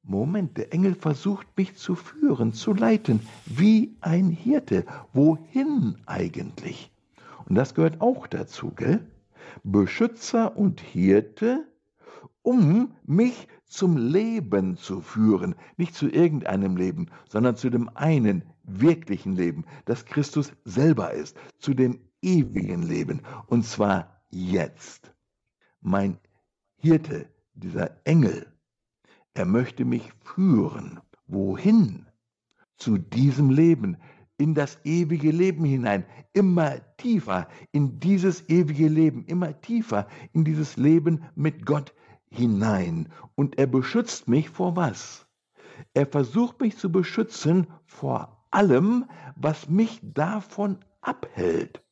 Moment, der Engel versucht mich zu führen, zu leiten, wie ein Hirte. Wohin eigentlich? Und das gehört auch dazu, gell? Beschützer und Hirte, um mich zum Leben zu führen. Nicht zu irgendeinem Leben, sondern zu dem einen wirklichen Leben, das Christus selber ist, zu dem ewigen Leben, und zwar jetzt. Mein Hirte, dieser Engel, er möchte mich führen. Wohin? Zu diesem Leben, in das ewige Leben hinein, immer tiefer in dieses ewige Leben, immer tiefer in dieses Leben mit Gott hinein. Und er beschützt mich vor was? Er versucht mich zu beschützen vor allem, was mich davon abhält.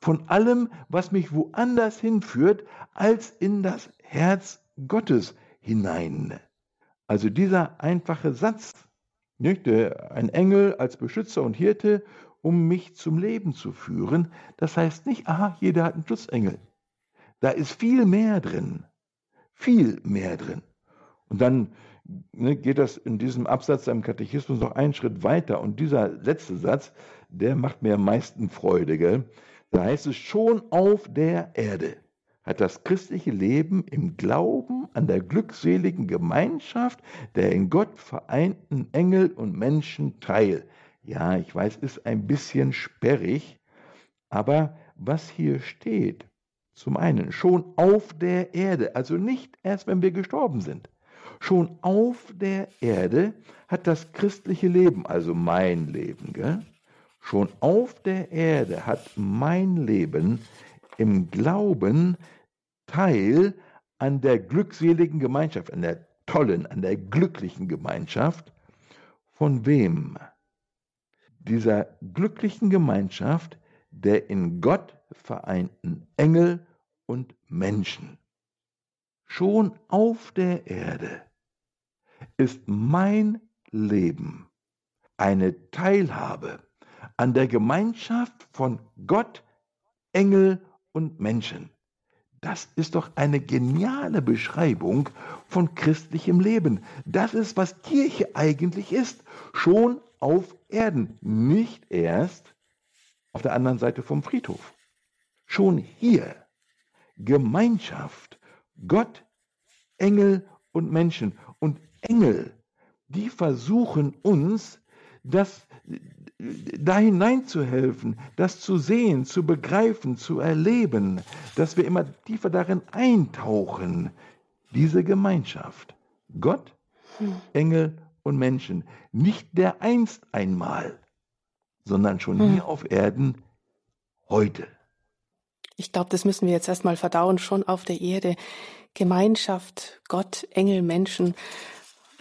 Von allem, was mich woanders hinführt, als in das Herz Gottes hinein. Also dieser einfache Satz, nicht? ein Engel als Beschützer und Hirte, um mich zum Leben zu führen, das heißt nicht, aha, jeder hat einen Schutzengel. Da ist viel mehr drin. Viel mehr drin. Und dann ne, geht das in diesem Absatz im Katechismus noch einen Schritt weiter. Und dieser letzte Satz, der macht mir am meisten Freude. Gell? Da heißt es, schon auf der Erde hat das christliche Leben im Glauben an der glückseligen Gemeinschaft der in Gott vereinten Engel und Menschen teil. Ja, ich weiß, ist ein bisschen sperrig, aber was hier steht, zum einen schon auf der Erde, also nicht erst, wenn wir gestorben sind. Schon auf der Erde hat das christliche Leben, also mein Leben, gell? schon auf der Erde hat mein Leben im Glauben Teil an der glückseligen Gemeinschaft, an der tollen, an der glücklichen Gemeinschaft. Von wem? Dieser glücklichen Gemeinschaft, der in Gott vereinten Engel und Menschen. Schon auf der Erde ist mein Leben eine Teilhabe an der Gemeinschaft von Gott, Engel und Menschen. Das ist doch eine geniale Beschreibung von christlichem Leben. Das ist, was Kirche eigentlich ist. Schon auf Erden, nicht erst auf der anderen Seite vom Friedhof. Schon hier Gemeinschaft, Gott, Engel und Menschen. Engel, die versuchen uns, das da hineinzuhelfen, das zu sehen, zu begreifen, zu erleben, dass wir immer tiefer darin eintauchen, diese Gemeinschaft. Gott, hm. Engel und Menschen. Nicht der einst einmal, sondern schon hm. hier auf Erden heute. Ich glaube, das müssen wir jetzt erstmal verdauen, schon auf der Erde. Gemeinschaft, Gott, Engel, Menschen.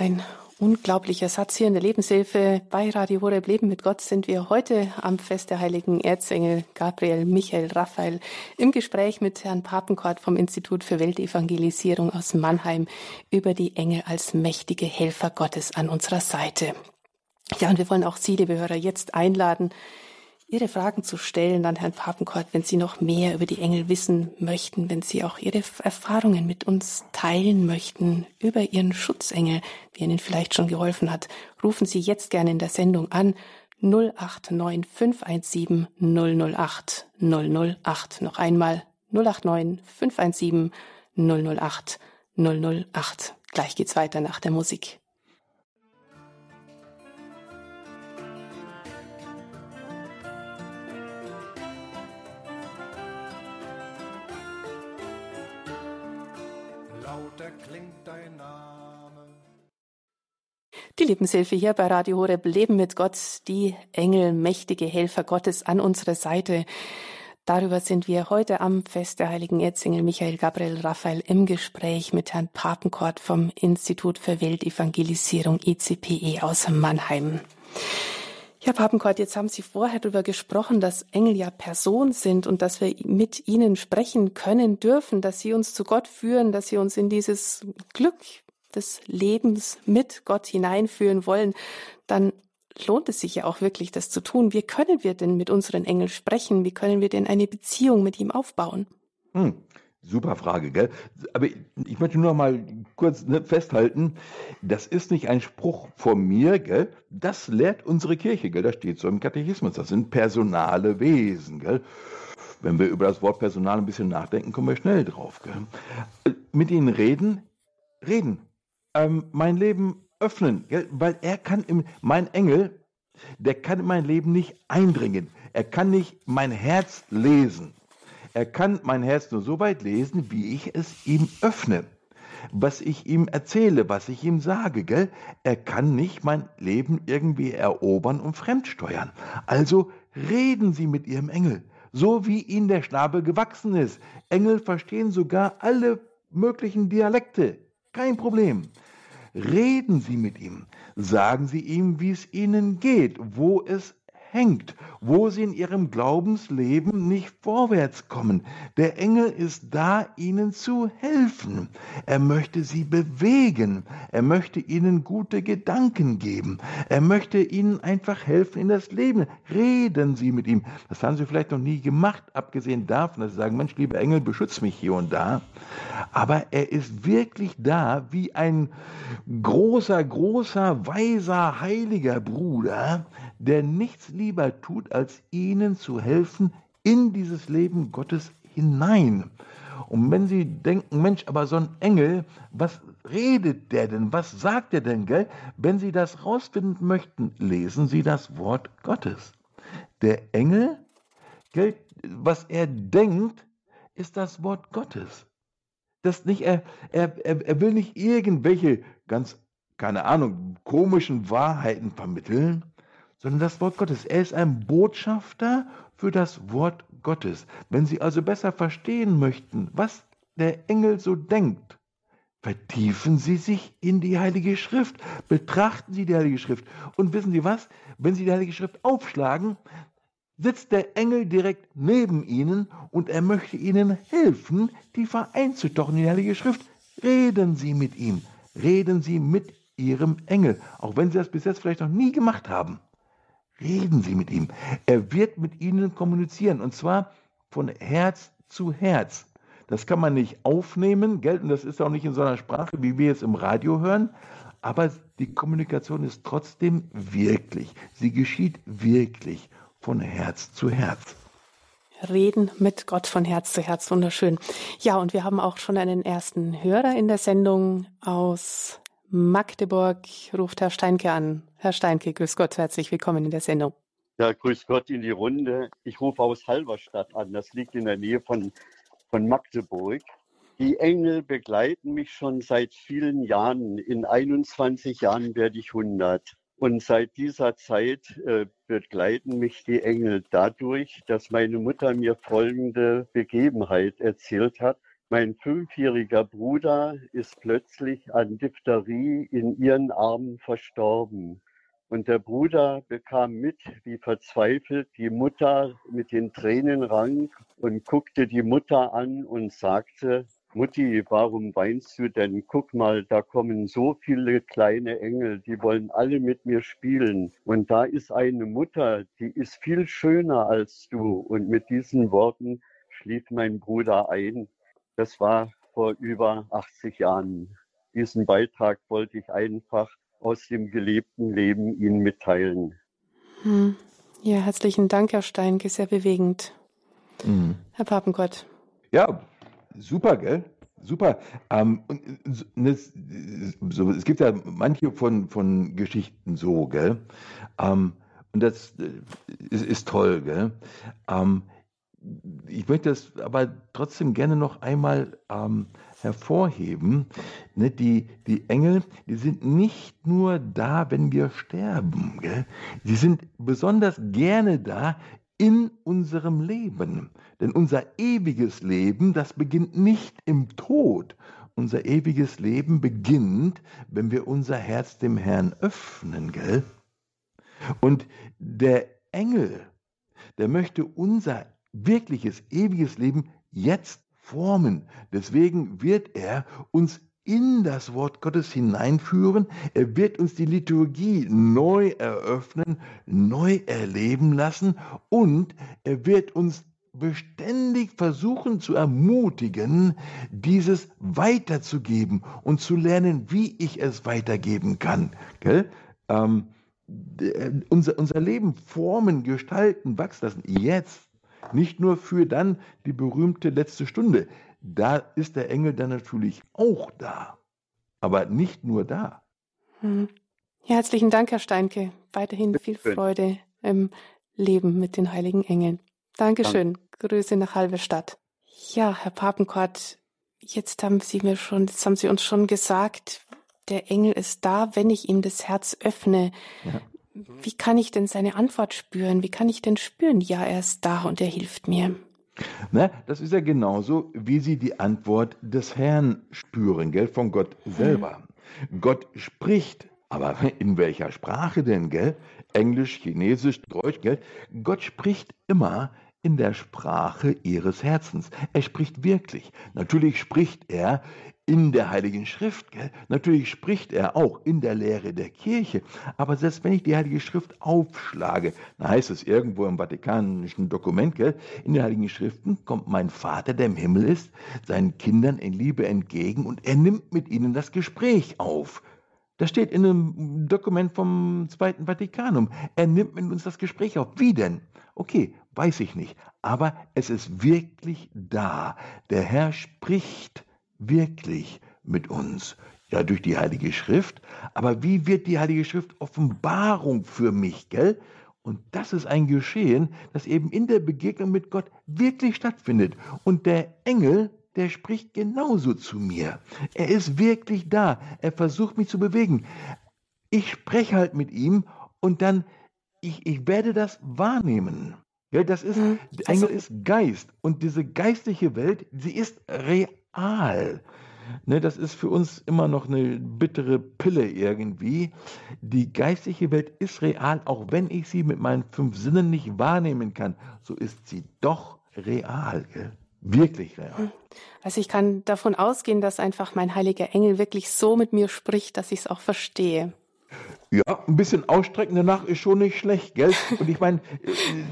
Ein unglaublicher Satz hier in der Lebenshilfe. Bei Radio Horeb Leben mit Gott sind wir heute am Fest der heiligen Erzengel Gabriel, Michael, Raphael im Gespräch mit Herrn Papenkort vom Institut für Weltevangelisierung aus Mannheim über die Engel als mächtige Helfer Gottes an unserer Seite. Ja, und wir wollen auch Sie, liebe Hörer, jetzt einladen, Ihre Fragen zu stellen an Herrn Papenkort, wenn Sie noch mehr über die Engel wissen möchten, wenn Sie auch Ihre Erfahrungen mit uns teilen möchten über Ihren Schutzengel, wie Ihnen vielleicht schon geholfen hat. Rufen Sie jetzt gerne in der Sendung an 089 517 008 008. Noch einmal 089 517 008 008. Gleich geht's weiter nach der Musik. Die Lebenshilfe hier bei Radio Horeb Leben mit Gott, die Engel, mächtige Helfer Gottes an unserer Seite. Darüber sind wir heute am Fest der heiligen Erzengel Michael Gabriel Raphael im Gespräch mit Herrn Papenkort vom Institut für Weltevangelisierung ICPE aus Mannheim. Herr Papenkort, jetzt haben Sie vorher darüber gesprochen, dass Engel ja Person sind und dass wir mit ihnen sprechen können dürfen, dass sie uns zu Gott führen, dass sie uns in dieses Glück des Lebens mit Gott hineinführen wollen, dann lohnt es sich ja auch wirklich, das zu tun. Wie können wir denn mit unseren Engeln sprechen? Wie können wir denn eine Beziehung mit ihm aufbauen? Hm, super Frage, gell? Aber ich möchte nur noch mal kurz ne, festhalten, das ist nicht ein Spruch von mir, gell? Das lehrt unsere Kirche, gell? Das steht so im Katechismus. Das sind personale Wesen, gell? Wenn wir über das Wort Personal ein bisschen nachdenken, kommen wir schnell drauf, gell? Mit ihnen reden, reden ähm, mein Leben öffnen, gell? weil er kann, im, mein Engel, der kann in mein Leben nicht eindringen. Er kann nicht mein Herz lesen. Er kann mein Herz nur so weit lesen, wie ich es ihm öffne. Was ich ihm erzähle, was ich ihm sage, gell? Er kann nicht mein Leben irgendwie erobern und fremdsteuern. Also reden Sie mit Ihrem Engel, so wie Ihnen der Schnabel gewachsen ist. Engel verstehen sogar alle möglichen Dialekte. Kein Problem. Reden Sie mit ihm. Sagen Sie ihm, wie es Ihnen geht, wo es hängt, wo sie in ihrem Glaubensleben nicht vorwärts kommen. Der Engel ist da, ihnen zu helfen. Er möchte sie bewegen. Er möchte ihnen gute Gedanken geben. Er möchte ihnen einfach helfen in das Leben. Reden Sie mit ihm. Das haben Sie vielleicht noch nie gemacht, abgesehen davon, dass Sie sagen, Mensch, lieber Engel, beschütze mich hier und da. Aber er ist wirklich da wie ein großer, großer, weiser, heiliger Bruder, der nichts lieber tut, als ihnen zu helfen in dieses Leben Gottes hinein. Und wenn Sie denken, Mensch, aber so ein Engel, was redet der denn? Was sagt er denn, gell? Wenn Sie das rausfinden möchten, lesen Sie das Wort Gottes. Der Engel, gell, was er denkt, ist das Wort Gottes. Das nicht, er, er, er will nicht irgendwelche ganz, keine Ahnung, komischen Wahrheiten vermitteln, sondern das Wort Gottes. Er ist ein Botschafter für das Wort Gottes. Wenn Sie also besser verstehen möchten, was der Engel so denkt, vertiefen Sie sich in die Heilige Schrift, betrachten Sie die Heilige Schrift. Und wissen Sie was? Wenn Sie die Heilige Schrift aufschlagen, sitzt der Engel direkt neben ihnen und er möchte ihnen helfen, tiefer einzutauchen in die Heilige Schrift. Reden Sie mit ihm, reden Sie mit Ihrem Engel, auch wenn Sie das bis jetzt vielleicht noch nie gemacht haben. Reden Sie mit ihm. Er wird mit Ihnen kommunizieren und zwar von Herz zu Herz. Das kann man nicht aufnehmen, gell? und das ist auch nicht in so einer Sprache, wie wir es im Radio hören, aber die Kommunikation ist trotzdem wirklich. Sie geschieht wirklich von Herz zu Herz. Reden mit Gott von Herz zu Herz, wunderschön. Ja, und wir haben auch schon einen ersten Hörer in der Sendung aus Magdeburg. Ruft Herr Steinke an. Herr Steinke, grüß Gott, herzlich willkommen in der Sendung. Ja, grüß Gott in die Runde. Ich rufe aus Halberstadt an. Das liegt in der Nähe von, von Magdeburg. Die Engel begleiten mich schon seit vielen Jahren. In 21 Jahren werde ich 100. Und seit dieser Zeit äh, begleiten mich die Engel dadurch, dass meine Mutter mir folgende Begebenheit erzählt hat. Mein fünfjähriger Bruder ist plötzlich an Diphtherie in ihren Armen verstorben. Und der Bruder bekam mit, wie verzweifelt die Mutter mit den Tränen rang und guckte die Mutter an und sagte, Mutti, warum weinst du denn? Guck mal, da kommen so viele kleine Engel, die wollen alle mit mir spielen. Und da ist eine Mutter, die ist viel schöner als du. Und mit diesen Worten schlief mein Bruder ein. Das war vor über 80 Jahren. Diesen Beitrag wollte ich einfach aus dem gelebten Leben Ihnen mitteilen. Hm. Ja, herzlichen Dank, Herr Steinke, sehr bewegend. Mhm. Herr Papengott. Ja, super, gell? Super. Ähm, und, das, so, es gibt ja manche von, von Geschichten so, gell? Ähm, und das äh, ist, ist toll, gell? Ähm, ich möchte das aber trotzdem gerne noch einmal ähm, hervorheben. Ne, die, die Engel, die sind nicht nur da, wenn wir sterben. Gell? Sie sind besonders gerne da in unserem Leben. Denn unser ewiges Leben, das beginnt nicht im Tod. Unser ewiges Leben beginnt, wenn wir unser Herz dem Herrn öffnen. Gell? Und der Engel, der möchte unser wirkliches, ewiges Leben jetzt formen. Deswegen wird er uns in das Wort Gottes hineinführen. Er wird uns die Liturgie neu eröffnen, neu erleben lassen und er wird uns beständig versuchen zu ermutigen, dieses weiterzugeben und zu lernen, wie ich es weitergeben kann. Ähm, unser, unser Leben formen, gestalten, wachsen lassen. Jetzt nicht nur für dann die berühmte letzte Stunde. Da ist der Engel dann natürlich auch da. Aber nicht nur da. Hm. Herzlichen Dank, Herr Steinke. Weiterhin viel Freude im Leben mit den heiligen Engeln. Dankeschön. Danke. Grüße nach Halberstadt. Ja, Herr Papenkort, jetzt haben Sie mir schon, jetzt haben Sie uns schon gesagt, der Engel ist da, wenn ich ihm das Herz öffne. Ja. Wie kann ich denn seine Antwort spüren? Wie kann ich denn spüren, ja, er ist da und er hilft mir? Na, das ist ja genauso, wie Sie die Antwort des Herrn spüren, gell, von Gott selber. Hm. Gott spricht, aber in welcher Sprache denn, gell? Englisch, Chinesisch, Deutsch, gell? Gott spricht immer in der Sprache ihres Herzens. Er spricht wirklich. Natürlich spricht er in der Heiligen Schrift. Gell? Natürlich spricht er auch in der Lehre der Kirche. Aber selbst wenn ich die Heilige Schrift aufschlage, dann heißt es irgendwo im vatikanischen Dokument, gell? in den Heiligen Schriften kommt mein Vater, der im Himmel ist, seinen Kindern in Liebe entgegen und er nimmt mit ihnen das Gespräch auf. Das steht in einem Dokument vom Zweiten Vatikanum. Er nimmt mit uns das Gespräch auf. Wie denn? Okay, weiß ich nicht. Aber es ist wirklich da. Der Herr spricht wirklich mit uns? Ja, durch die Heilige Schrift. Aber wie wird die Heilige Schrift Offenbarung für mich, gell? Und das ist ein Geschehen, das eben in der Begegnung mit Gott wirklich stattfindet. Und der Engel, der spricht genauso zu mir. Er ist wirklich da. Er versucht mich zu bewegen. Ich spreche halt mit ihm und dann, ich, ich werde das wahrnehmen. Ja, das ist, der Engel also, ist Geist. Und diese geistliche Welt, sie ist real real. Ne, das ist für uns immer noch eine bittere Pille irgendwie. Die geistige Welt ist real, auch wenn ich sie mit meinen fünf Sinnen nicht wahrnehmen kann. So ist sie doch real. Gell? Wirklich real. Hm. Also ich kann davon ausgehen, dass einfach mein heiliger Engel wirklich so mit mir spricht, dass ich es auch verstehe. Ja, ein bisschen ausstrecken danach ist schon nicht schlecht, gell? Und ich meine,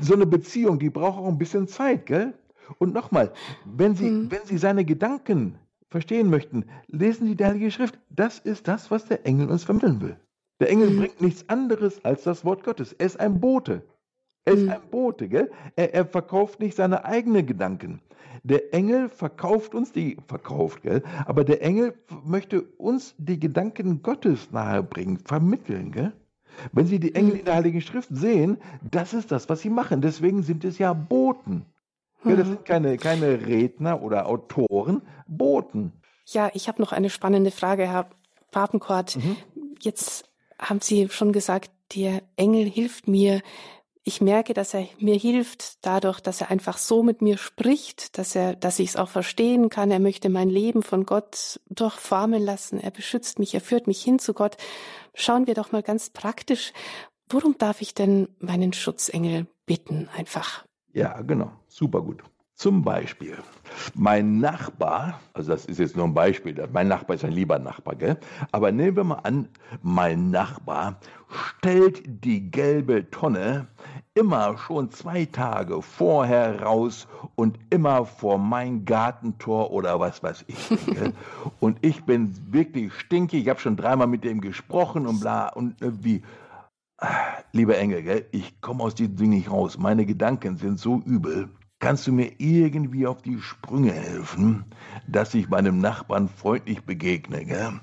so eine Beziehung, die braucht auch ein bisschen Zeit, gell? Und nochmal, wenn Sie, mhm. wenn Sie seine Gedanken verstehen möchten, lesen Sie die Heilige Schrift. Das ist das, was der Engel uns vermitteln will. Der Engel mhm. bringt nichts anderes als das Wort Gottes. Er ist ein Bote. Er ist mhm. ein Bote, gell? Er, er verkauft nicht seine eigenen Gedanken. Der Engel verkauft uns die, verkauft, gell? Aber der Engel möchte uns die Gedanken Gottes nahebringen, vermitteln, gell? Wenn Sie die Engel in der Heiligen Schrift sehen, das ist das, was sie machen. Deswegen sind es ja Boten. Ja, das mhm. sind keine, keine Redner oder Autoren, Boten. Ja, ich habe noch eine spannende Frage, Herr Papenkort. Mhm. Jetzt haben Sie schon gesagt, der Engel hilft mir, ich merke, dass er mir hilft dadurch, dass er einfach so mit mir spricht, dass er, dass ich es auch verstehen kann. Er möchte mein Leben von Gott durchformen lassen. Er beschützt mich, er führt mich hin zu Gott. Schauen wir doch mal ganz praktisch. Worum darf ich denn meinen Schutzengel bitten? Einfach. Ja, genau. Super gut. Zum Beispiel, mein Nachbar, also das ist jetzt nur ein Beispiel, mein Nachbar ist ein lieber Nachbar, gell? aber nehmen wir mal an, mein Nachbar stellt die gelbe Tonne immer schon zwei Tage vorher raus und immer vor mein Gartentor oder was weiß ich. Gell? und ich bin wirklich stinkig, ich habe schon dreimal mit dem gesprochen und bla und wie. Lieber Engel, gell? ich komme aus diesem Ding nicht raus. Meine Gedanken sind so übel. Kannst du mir irgendwie auf die Sprünge helfen, dass ich meinem Nachbarn freundlich begegne? Gell?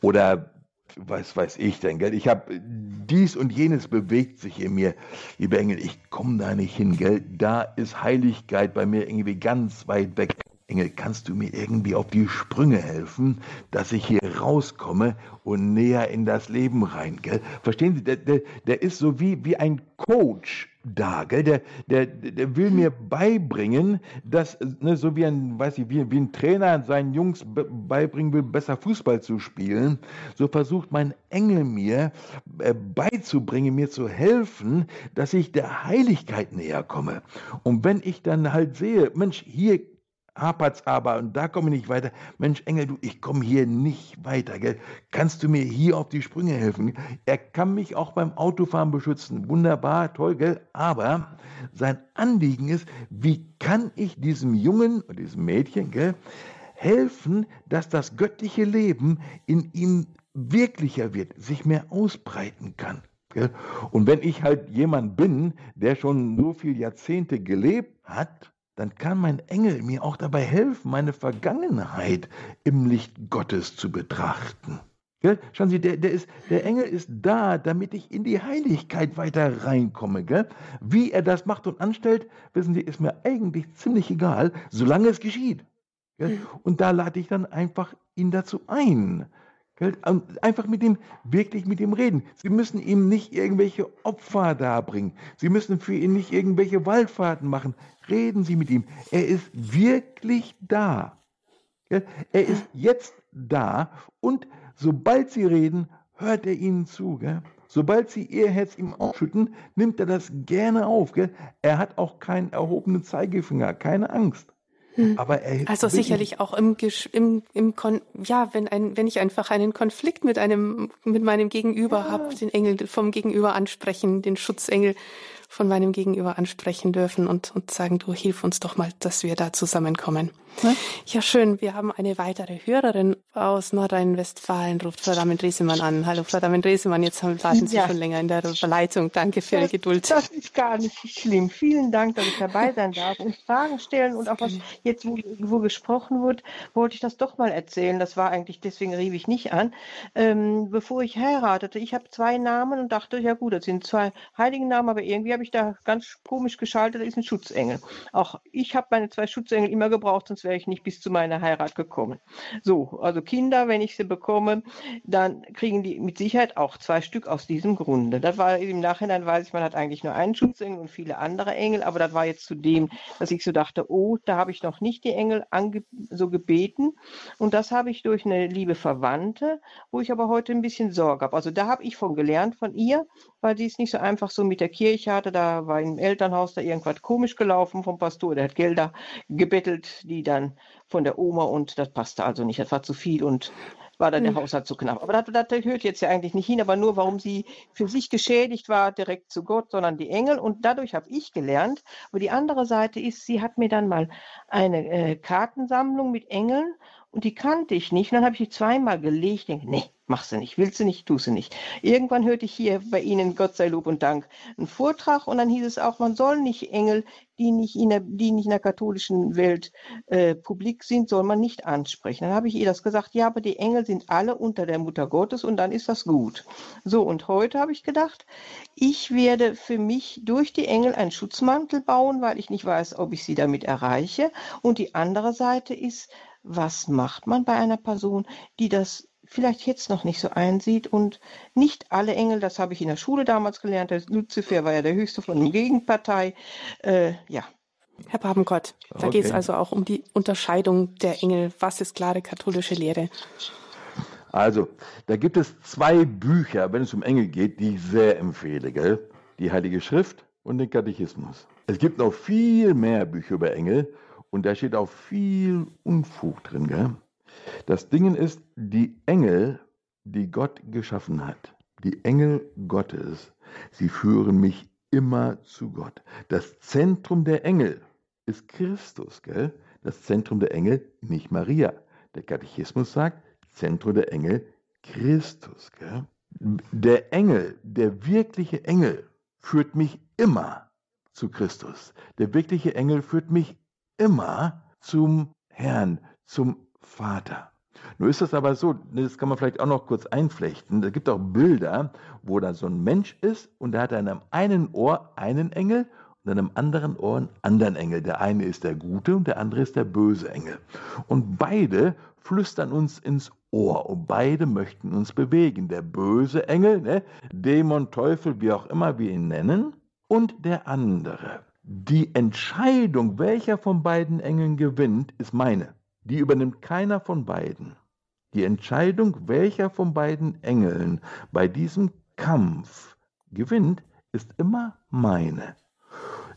Oder was weiß ich denn, gell? Ich habe dies und jenes bewegt sich in mir. Lieber Engel, ich komme da nicht hin, gell? Da ist Heiligkeit bei mir irgendwie ganz weit weg. Engel, kannst du mir irgendwie auf die Sprünge helfen, dass ich hier rauskomme und näher in das Leben rein, gell? Verstehen Sie, der, der, der ist so wie, wie ein Coach da, gell? Der, der, der will mir beibringen, dass, ne, so wie ein, weiß ich, wie, wie ein Trainer seinen Jungs beibringen will, besser Fußball zu spielen, so versucht mein Engel mir äh, beizubringen, mir zu helfen, dass ich der Heiligkeit näher komme. Und wenn ich dann halt sehe, Mensch, hier hapert's aber und da komme ich nicht weiter. Mensch, Engel, du, ich komme hier nicht weiter. Gell? Kannst du mir hier auf die Sprünge helfen? Er kann mich auch beim Autofahren beschützen. Wunderbar, toll, gell? Aber sein Anliegen ist, wie kann ich diesem Jungen und diesem Mädchen, gell, helfen, dass das göttliche Leben in ihm wirklicher wird, sich mehr ausbreiten kann. Und wenn ich halt jemand bin, der schon so viele Jahrzehnte gelebt hat, dann kann mein Engel mir auch dabei helfen, meine Vergangenheit im Licht Gottes zu betrachten. Gell? Schauen Sie, der, der, ist, der Engel ist da, damit ich in die Heiligkeit weiter reinkomme. Gell? Wie er das macht und anstellt, wissen Sie, ist mir eigentlich ziemlich egal, solange es geschieht. Gell? Und da lade ich dann einfach ihn dazu ein. Einfach mit ihm, wirklich mit ihm reden. Sie müssen ihm nicht irgendwelche Opfer darbringen. Sie müssen für ihn nicht irgendwelche Waldfahrten machen. Reden Sie mit ihm. Er ist wirklich da. Er ist jetzt da und sobald Sie reden, hört er Ihnen zu. Sobald Sie Ihr Herz ihm ausschütten, nimmt er das gerne auf. Er hat auch keinen erhobenen Zeigefinger, keine Angst. Hm. Aber er also sicherlich auch im, im, im Kon ja, wenn ein, wenn ich einfach einen Konflikt mit einem, mit meinem Gegenüber ja. habe, den Engel vom Gegenüber ansprechen, den Schutzengel von meinem Gegenüber ansprechen dürfen und, und sagen, du hilf uns doch mal, dass wir da zusammenkommen. Ja, ja schön. Wir haben eine weitere Hörerin aus Nordrhein-Westfalen, ruft Frau Damen-Dresemann an. Hallo, Frau Damen-Dresemann, jetzt warten Sie ja. schon länger in der Verleitung. Danke für Ihre Geduld. Das ist gar nicht schlimm. Vielen Dank, dass ich dabei sein darf und Fragen stellen und auch was jetzt, wo, wo gesprochen wird, wollte ich das doch mal erzählen. Das war eigentlich, deswegen rief ich nicht an. Ähm, bevor ich heiratete, ich habe zwei Namen und dachte, ja gut, das sind zwei heiligen Namen, aber irgendwie habe ich da ganz komisch geschaltet, da ist ein Schutzengel. Auch ich habe meine zwei Schutzengel immer gebraucht, sonst wäre ich nicht bis zu meiner Heirat gekommen. So, also Kinder, wenn ich sie bekomme, dann kriegen die mit Sicherheit auch zwei Stück aus diesem Grunde. Das war im Nachhinein, weiß ich, man hat eigentlich nur einen Schutzengel und viele andere Engel, aber das war jetzt zu dem, dass ich so dachte, oh, da habe ich noch nicht die Engel so gebeten. Und das habe ich durch eine liebe Verwandte, wo ich aber heute ein bisschen Sorge habe. Also da habe ich von gelernt von ihr, weil sie es nicht so einfach so mit der Kirche hatte. Da war im Elternhaus da irgendwas komisch gelaufen vom Pastor. Der hat Gelder gebettelt, die dann von der Oma und das passte also nicht. Das war zu viel und war dann der hm. Haushalt zu knapp. Aber das, das hört jetzt ja eigentlich nicht hin, aber nur, warum sie für sich geschädigt war, direkt zu Gott, sondern die Engel. Und dadurch habe ich gelernt. Aber die andere Seite ist, sie hat mir dann mal eine äh, Kartensammlung mit Engeln und die kannte ich nicht. Und dann habe ich die zweimal gelegt. Denke, nee, machst du nicht, willst du nicht, tust du nicht. Irgendwann hörte ich hier bei Ihnen, Gott sei Lob und Dank, einen Vortrag und dann hieß es auch, man soll nicht Engel, die nicht in der, die nicht in der katholischen Welt äh, publik sind, soll man nicht ansprechen. Dann habe ich ihr das gesagt, ja, aber die Engel sind alle unter der Mutter Gottes und dann ist das gut. So, und heute habe ich gedacht, ich werde für mich durch die Engel einen Schutzmantel bauen, weil ich nicht weiß, ob ich sie damit erreiche. Und die andere Seite ist, was macht man bei einer Person, die das vielleicht jetzt noch nicht so einsieht und nicht alle Engel, das habe ich in der Schule damals gelernt, der Luzifer war ja der höchste von der Gegenpartei, äh, ja. Herr Papenkott, da okay. geht es also auch um die Unterscheidung der Engel. Was ist klare katholische Lehre? Also, da gibt es zwei Bücher, wenn es um Engel geht, die ich sehr empfehle, gell? Die Heilige Schrift und den Katechismus. Es gibt noch viel mehr Bücher über Engel und da steht auch viel Unfug drin. Gell? Das Ding ist, die Engel, die Gott geschaffen hat, die Engel Gottes, sie führen mich immer zu Gott. Das Zentrum der Engel ist Christus, gell? Das Zentrum der Engel nicht Maria. Der Katechismus sagt, Zentrum der Engel Christus, gell? Der Engel, der wirkliche Engel, führt mich immer zu Christus. Der wirkliche Engel führt mich immer zum Herrn, zum Vater. Nun ist das aber so, das kann man vielleicht auch noch kurz einflechten. Es gibt auch Bilder, wo da so ein Mensch ist und der hat an einem einen Ohr einen Engel und an einem anderen Ohr einen anderen Engel. Der eine ist der gute und der andere ist der böse Engel. Und beide flüstern uns ins Ohr und beide möchten uns bewegen. Der böse Engel, ne, Dämon, Teufel, wie auch immer wir ihn nennen, und der andere. Die Entscheidung, welcher von beiden Engeln gewinnt, ist meine. Die übernimmt keiner von beiden. Die Entscheidung, welcher von beiden Engeln bei diesem Kampf gewinnt, ist immer meine.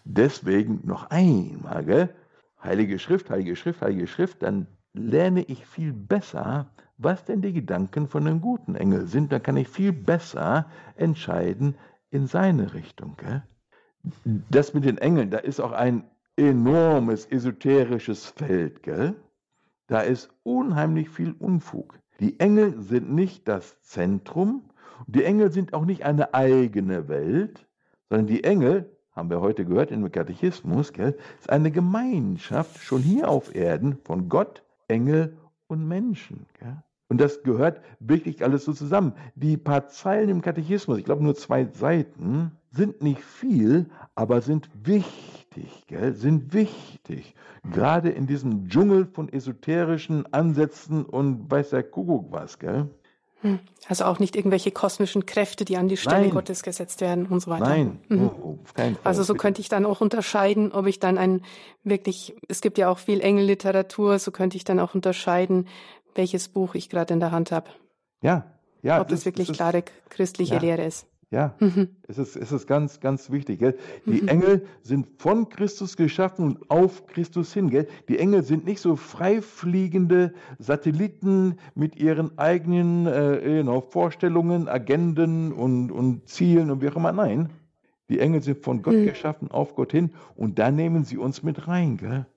Deswegen noch einmal, gell? Heilige Schrift, Heilige Schrift, Heilige Schrift, dann lerne ich viel besser, was denn die Gedanken von einem guten Engel sind. Dann kann ich viel besser entscheiden in seine Richtung. Gell? Das mit den Engeln, da ist auch ein enormes esoterisches Feld, gell? Da ist unheimlich viel Unfug. Die Engel sind nicht das Zentrum, die Engel sind auch nicht eine eigene Welt, sondern die Engel, haben wir heute gehört im Katechismus, gell, ist eine Gemeinschaft schon hier auf Erden von Gott, Engel und Menschen. Gell? Und das gehört wirklich alles so zusammen. Die paar Zeilen im Katechismus, ich glaube nur zwei Seiten, sind nicht viel, aber sind wichtig, gell? sind wichtig. Gerade in diesem Dschungel von esoterischen Ansätzen und weiß der Kuckuck was, gell? Hm. Also auch nicht irgendwelche kosmischen Kräfte, die an die Stelle Nein. Gottes gesetzt werden und so weiter. Nein, mhm. oh, auf keinen Fall. Also so könnte ich dann auch unterscheiden, ob ich dann ein wirklich, es gibt ja auch viel Engelliteratur, so könnte ich dann auch unterscheiden, welches Buch ich gerade in der Hand habe. Ja, ja. Ob das, das wirklich ist, klare christliche ja. Lehre ist. Ja, mhm. es, ist, es ist ganz, ganz wichtig. Gell? Die mhm. Engel sind von Christus geschaffen und auf Christus hin. Gell? Die Engel sind nicht so freifliegende Satelliten mit ihren eigenen äh, genau, Vorstellungen, Agenden und, und Zielen und wie auch immer. Nein, die Engel sind von Gott mhm. geschaffen, auf Gott hin und da nehmen sie uns mit rein. Gell?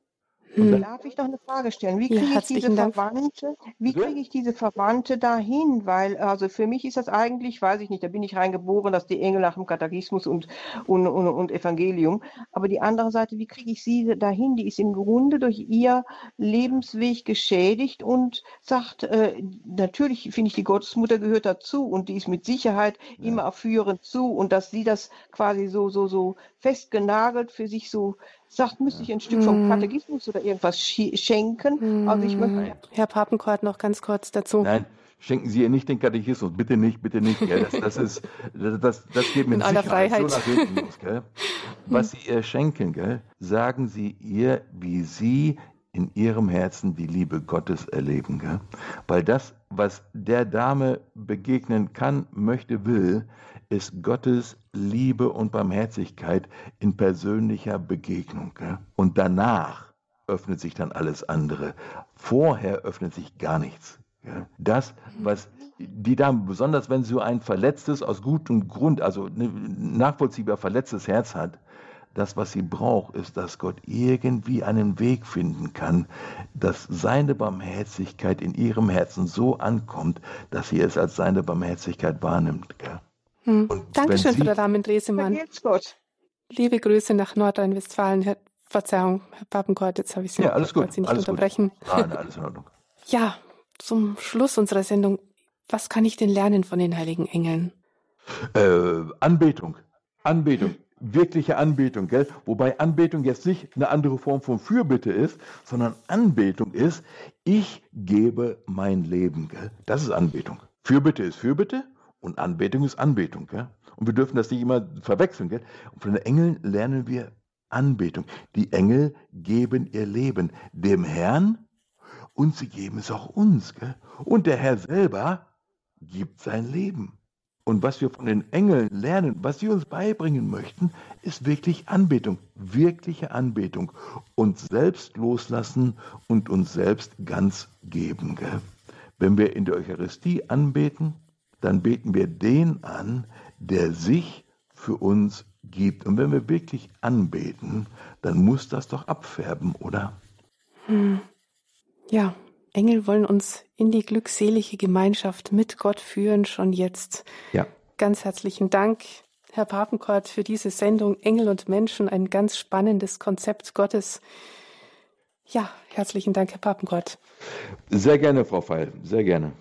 Hm. Darf ich noch eine Frage stellen? Wie kriege ja, ich diese Verwandte, wie kriege ich diese Verwandte dahin? Weil, also für mich ist das eigentlich, weiß ich nicht, da bin ich reingeboren, dass die Engel nach dem Katechismus und, und, und, und Evangelium. Aber die andere Seite, wie kriege ich sie dahin? Die ist im Grunde durch ihr Lebensweg geschädigt und sagt, äh, natürlich finde ich, die Gottesmutter gehört dazu und die ist mit Sicherheit ja. immer führend zu und dass sie das quasi so, so, so festgenagelt für sich so sagt, müsste ich ein Stück vom hm. Katechismus oder irgendwas schenken. Also ich möchte. Herr Papenkort, noch ganz kurz dazu. Nein, schenken Sie ihr nicht den Katechismus. Bitte nicht, bitte nicht. Gell? Das, das, ist, das, das geht mit In Sicherheit so nach hinten los. Gell? Was Sie ihr schenken, gell? sagen Sie ihr, wie Sie in ihrem Herzen die Liebe Gottes erleben. Gell? Weil das, was der Dame begegnen kann, möchte, will, ist Gottes Liebe und Barmherzigkeit in persönlicher Begegnung. Gell? Und danach öffnet sich dann alles andere. Vorher öffnet sich gar nichts. Gell? Das, was die Dame, besonders wenn sie so ein verletztes, aus gutem Grund, also ein nachvollziehbar verletztes Herz hat, das, was sie braucht, ist, dass Gott irgendwie einen Weg finden kann, dass seine Barmherzigkeit in ihrem Herzen so ankommt, dass sie es als seine Barmherzigkeit wahrnimmt. Hm. Dankeschön, Frau Rahmen Dresemann. Liebe Grüße nach Nordrhein-Westfalen. Herr, Verzeihung, Herr Papenkort, jetzt habe ich Sie, ja, alles gut. Sie nicht alles unterbrechen. Gut. Nein, alles in Ordnung. ja, zum Schluss unserer Sendung, was kann ich denn lernen von den heiligen Engeln? Äh, Anbetung. Anbetung wirkliche Anbetung, gell? Wobei Anbetung jetzt nicht eine andere Form von Fürbitte ist, sondern Anbetung ist, ich gebe mein Leben, gell? Das ist Anbetung. Fürbitte ist Fürbitte und Anbetung ist Anbetung, gell? Und wir dürfen das nicht immer verwechseln, gell? Und von den Engeln lernen wir Anbetung. Die Engel geben ihr Leben dem Herrn und sie geben es auch uns, gell? Und der Herr selber gibt sein Leben. Und was wir von den Engeln lernen, was sie uns beibringen möchten, ist wirklich Anbetung, wirkliche Anbetung. Uns selbst loslassen und uns selbst ganz geben. Gell? Wenn wir in der Eucharistie anbeten, dann beten wir den an, der sich für uns gibt. Und wenn wir wirklich anbeten, dann muss das doch abfärben, oder? Hm. Ja, Engel wollen uns in die glückselige Gemeinschaft mit Gott führen, schon jetzt. Ja. Ganz herzlichen Dank, Herr Papenkort, für diese Sendung Engel und Menschen, ein ganz spannendes Konzept Gottes. Ja, herzlichen Dank, Herr Papenkort. Sehr gerne, Frau Feil, sehr gerne.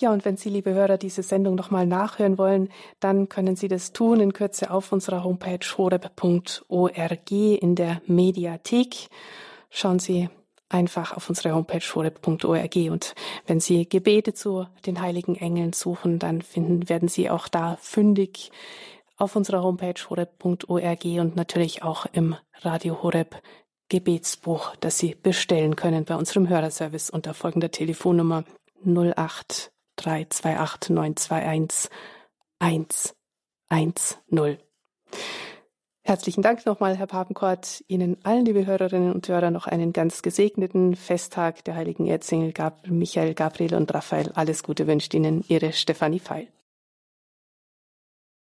Ja, und wenn Sie, liebe Hörer, diese Sendung nochmal nachhören wollen, dann können Sie das tun in Kürze auf unserer Homepage horeb.org in der Mediathek. Schauen Sie einfach auf unsere Homepage horeb.org und wenn Sie Gebete zu den heiligen Engeln suchen, dann finden, werden Sie auch da fündig auf unserer Homepage horeb.org und natürlich auch im Radio Horeb Gebetsbuch, das Sie bestellen können bei unserem Hörerservice unter folgender Telefonnummer 08 328 921 110. Herzlichen Dank nochmal, Herr Papenkort. Ihnen allen, liebe Hörerinnen und Hörer, noch einen ganz gesegneten Festtag der heiligen Erzengel Michael, Gabriel und Raphael. Alles Gute wünscht Ihnen Ihre Stefanie Feil.